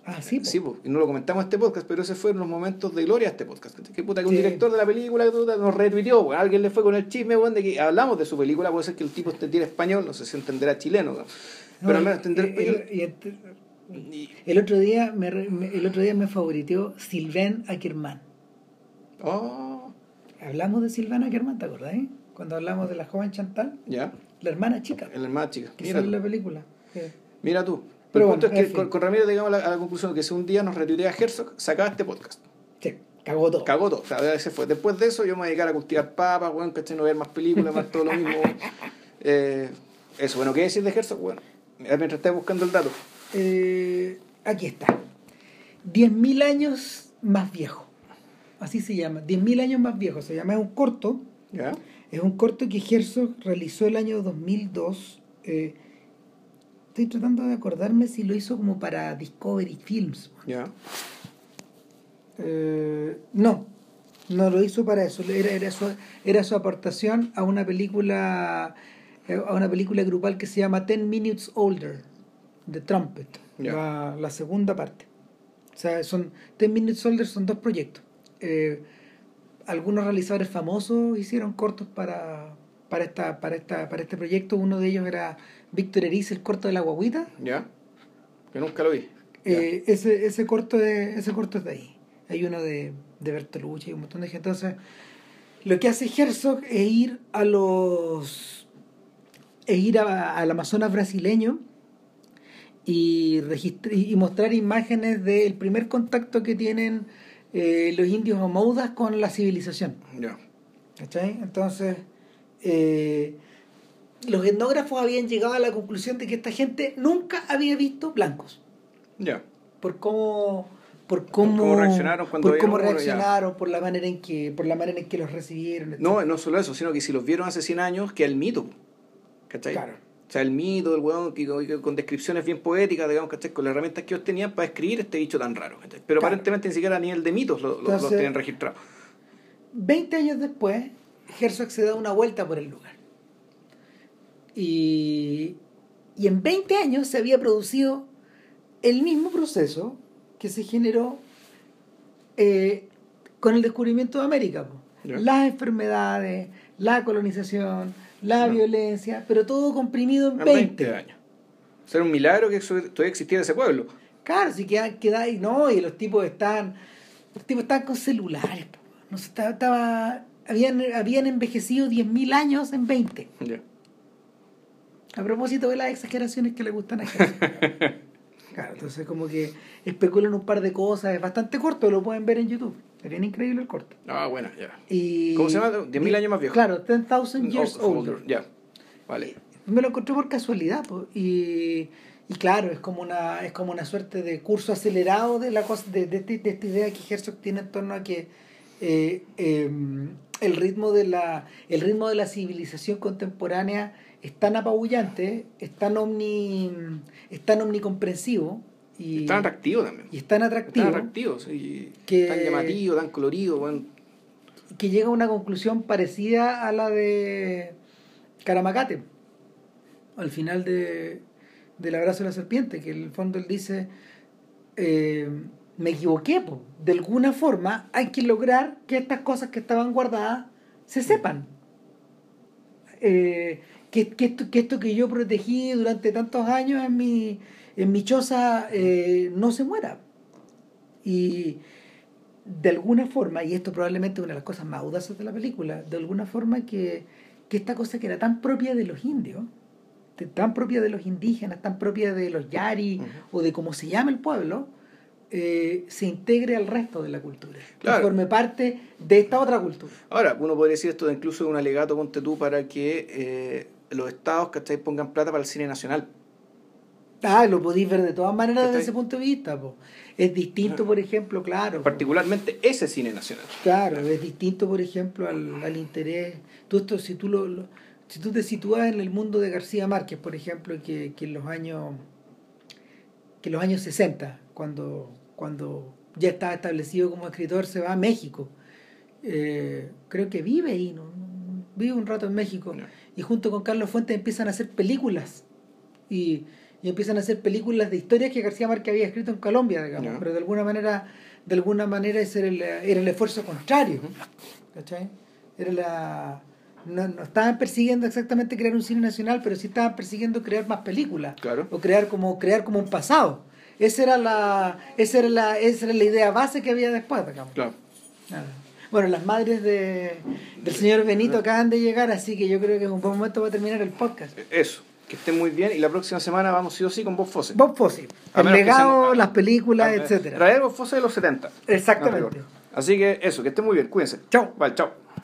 Ah, sí, po. Sí, pues, y no lo comentamos en este podcast, pero ese fueron los momentos de gloria de este podcast. Que puta, que un director de la película nos retuiteó, weón. alguien le fue con el chisme, de que hablamos de su película, puede ser que el tipo entendiera español, no sé si entenderá chileno. No, pero al menos entender y- español. y- y ent- Y- el otro día me, re- me- el otro día me favoriteó Sylvain Ackerman. Oh, Hablamos de Sylvain Ackerman, ¿te acordás? eh? Cuando hablamos de la joven Chantal, ya, la hermana chica, el más chica. que Mira sale en la película. Sí. Mira tú. Pero el punto bueno, es que con, Ramiro llegamos a la, a la conclusión que si un día nos retuitea Herzog, sacaba este podcast. Sí, cagó todo. Cagó todo. O sea, ese fue. Después de eso yo me voy a dedicar a cultivar papas, weón, ¿cachai? No ver más películas, más todo lo mismo. Eh, eso, bueno, ¿qué decir de Herzog? Bueno, mientras estés buscando el dato. Eh, aquí está. 10.000 años más viejo. Así se llama. 10.000 años más viejo. Se llama, es un corto. ¿Ya? Es un corto que Herzog realizó el año 2002. Eh, estoy tratando de acordarme si lo hizo como para Discovery Films. ¿Ya? Eh, no, no lo hizo para eso. Era, era, su, era su aportación a una película eh, a una película grupal que se llama Ten Minutes Older, de Trumpet, Ya. la, la segunda parte. O sea, son Ten Minutes Older son dos proyectos. Eh, algunos realizadores famosos hicieron cortos para, para, esta, para, esta, para este proyecto. Uno de ellos era Víctor Eriz, el corto de la guaguita. ¿Ya? Que nunca lo vi. Eh, ese, ese, corto de, ese corto es de ahí. Hay uno de, de Bertolucci y un montón de gente. Entonces, lo que hace Herzog es ir a los. es ir a- al Amazonas brasileño y, y mostrar imágenes del primer contacto que tienen eh, los indios omoudas con la civilización. ¿Cachai? Entonces, eh, los etnógrafos habían llegado a la conclusión de que esta gente nunca había visto blancos Ya. por cómo por cómo, cómo reaccionaron cuando por cómo ya. reaccionaron por la manera en que por la manera en que los recibieron No, no solo eso, sino que si los vieron hace 100 años, que el mito. ¿Cachai? Claro. O sea, el mito del weón con descripciones bien poéticas, digamos, ¿cachai? Con las herramientas que ellos tenían para escribir este bicho tan raro, ¿cachai? Pero Claro. aparentemente ni siquiera a nivel de mitos lo, lo- Entonces- los tenían registrados. 20 años después Herzog se da una vuelta por el lugar y, y en 20 años se había producido el mismo proceso que se generó eh, con el descubrimiento de América las enfermedades la colonización la violencia pero todo comprimido en En 20, 20 años. O sea, era un milagro que todavía existiera ese pueblo. Claro, si queda, queda ahí, no, y los tipos están, los tipos están con celulares, no sé, estaba, estaba- habían, habían envejecido 10.000 años en 20. Ya. A propósito de las exageraciones que le gustan a Jesús. Claro, entonces como que especulan un par de cosas, es bastante corto, lo pueden ver en YouTube. Es bien increíble el corto. Ah, bueno, ya. Y, ¿Cómo se llama? 10.000 años más viejo. Claro, 10,000 years Oh, older. Ya. Vale. Me lo encontré por casualidad, po, y, y claro, es como una es como una suerte de curso acelerado de la cosa de, de, este- de esta idea que Herzog tiene en torno a que eh, eh, el ritmo de la el ritmo de la civilización contemporánea es tan apabullante, es tan omni es tan omnicomprensivo y, Tan atractivo también. y es tan atractivo Tan atractivo, sí. que- Tan llamativo, tan colorido, que llega a una conclusión parecida a la de Caramacate, al final de, del abrazo de la serpiente, que en el fondo él dice, eh, me equivoqué, po. de alguna forma hay que lograr que estas cosas que estaban guardadas se sepan. Eh, que, que, esto, que esto que yo protegí durante tantos años en mi, en mi choza eh, no se muera. Y de alguna forma, y esto probablemente es una de las cosas más audaces de la película, de alguna forma que, que esta cosa que era tan propia de los indios, de- tan propia de los indígenas, tan propia de los yari o de cómo se llama el pueblo, eh, se integre al resto de la cultura, Claro. que forme parte de esta otra cultura. Ahora, uno podría decir esto de incluso de un alegato, ponte tú, para que eh, los estados, ¿cachai? pongan plata para el cine nacional. Ah, lo podéis ver de todas maneras desde ese punto de vista. po. Es distinto, por ejemplo, claro. po. Particularmente ese cine nacional. Claro, es distinto, por ejemplo, al, al interés. Tú esto, si tú lo, lo- si tú te sitúas en el mundo de García Márquez, por ejemplo, que, que en los años que en los años 60, cuando, cuando ya estaba establecido como escritor, se va a México. Eh, creo que vive ahí, ¿no? vive un rato en México. Y junto con Carlos Fuentes empiezan a hacer películas. Y, y empiezan a hacer películas de historias que García Márquez había escrito en Colombia, digamos. Pero de alguna manera, de alguna manera ese era el, era el esfuerzo contrario. ¿cachai? Era la. No, no estaban persiguiendo exactamente crear un cine nacional, pero sí estaban persiguiendo crear más películas. Claro. O crear como, crear como un pasado. Esa era la, esa era la, esa era la idea base que había después, digamos. Claro. Nada. Bueno, las madres de, del señor Benito acaban de llegar, así que yo creo que es un buen momento para terminar el podcast. Eso. Que estén muy bien. Y la próxima semana vamos sí o sí con Bob Fosse. Bob Fosse, A el legado, seamos- las películas, Ah, etcétera. Traer Bob Fosse de los 70. Exactamente. Así que eso, que estén muy bien. Cuídense. Chao. Vale, chao.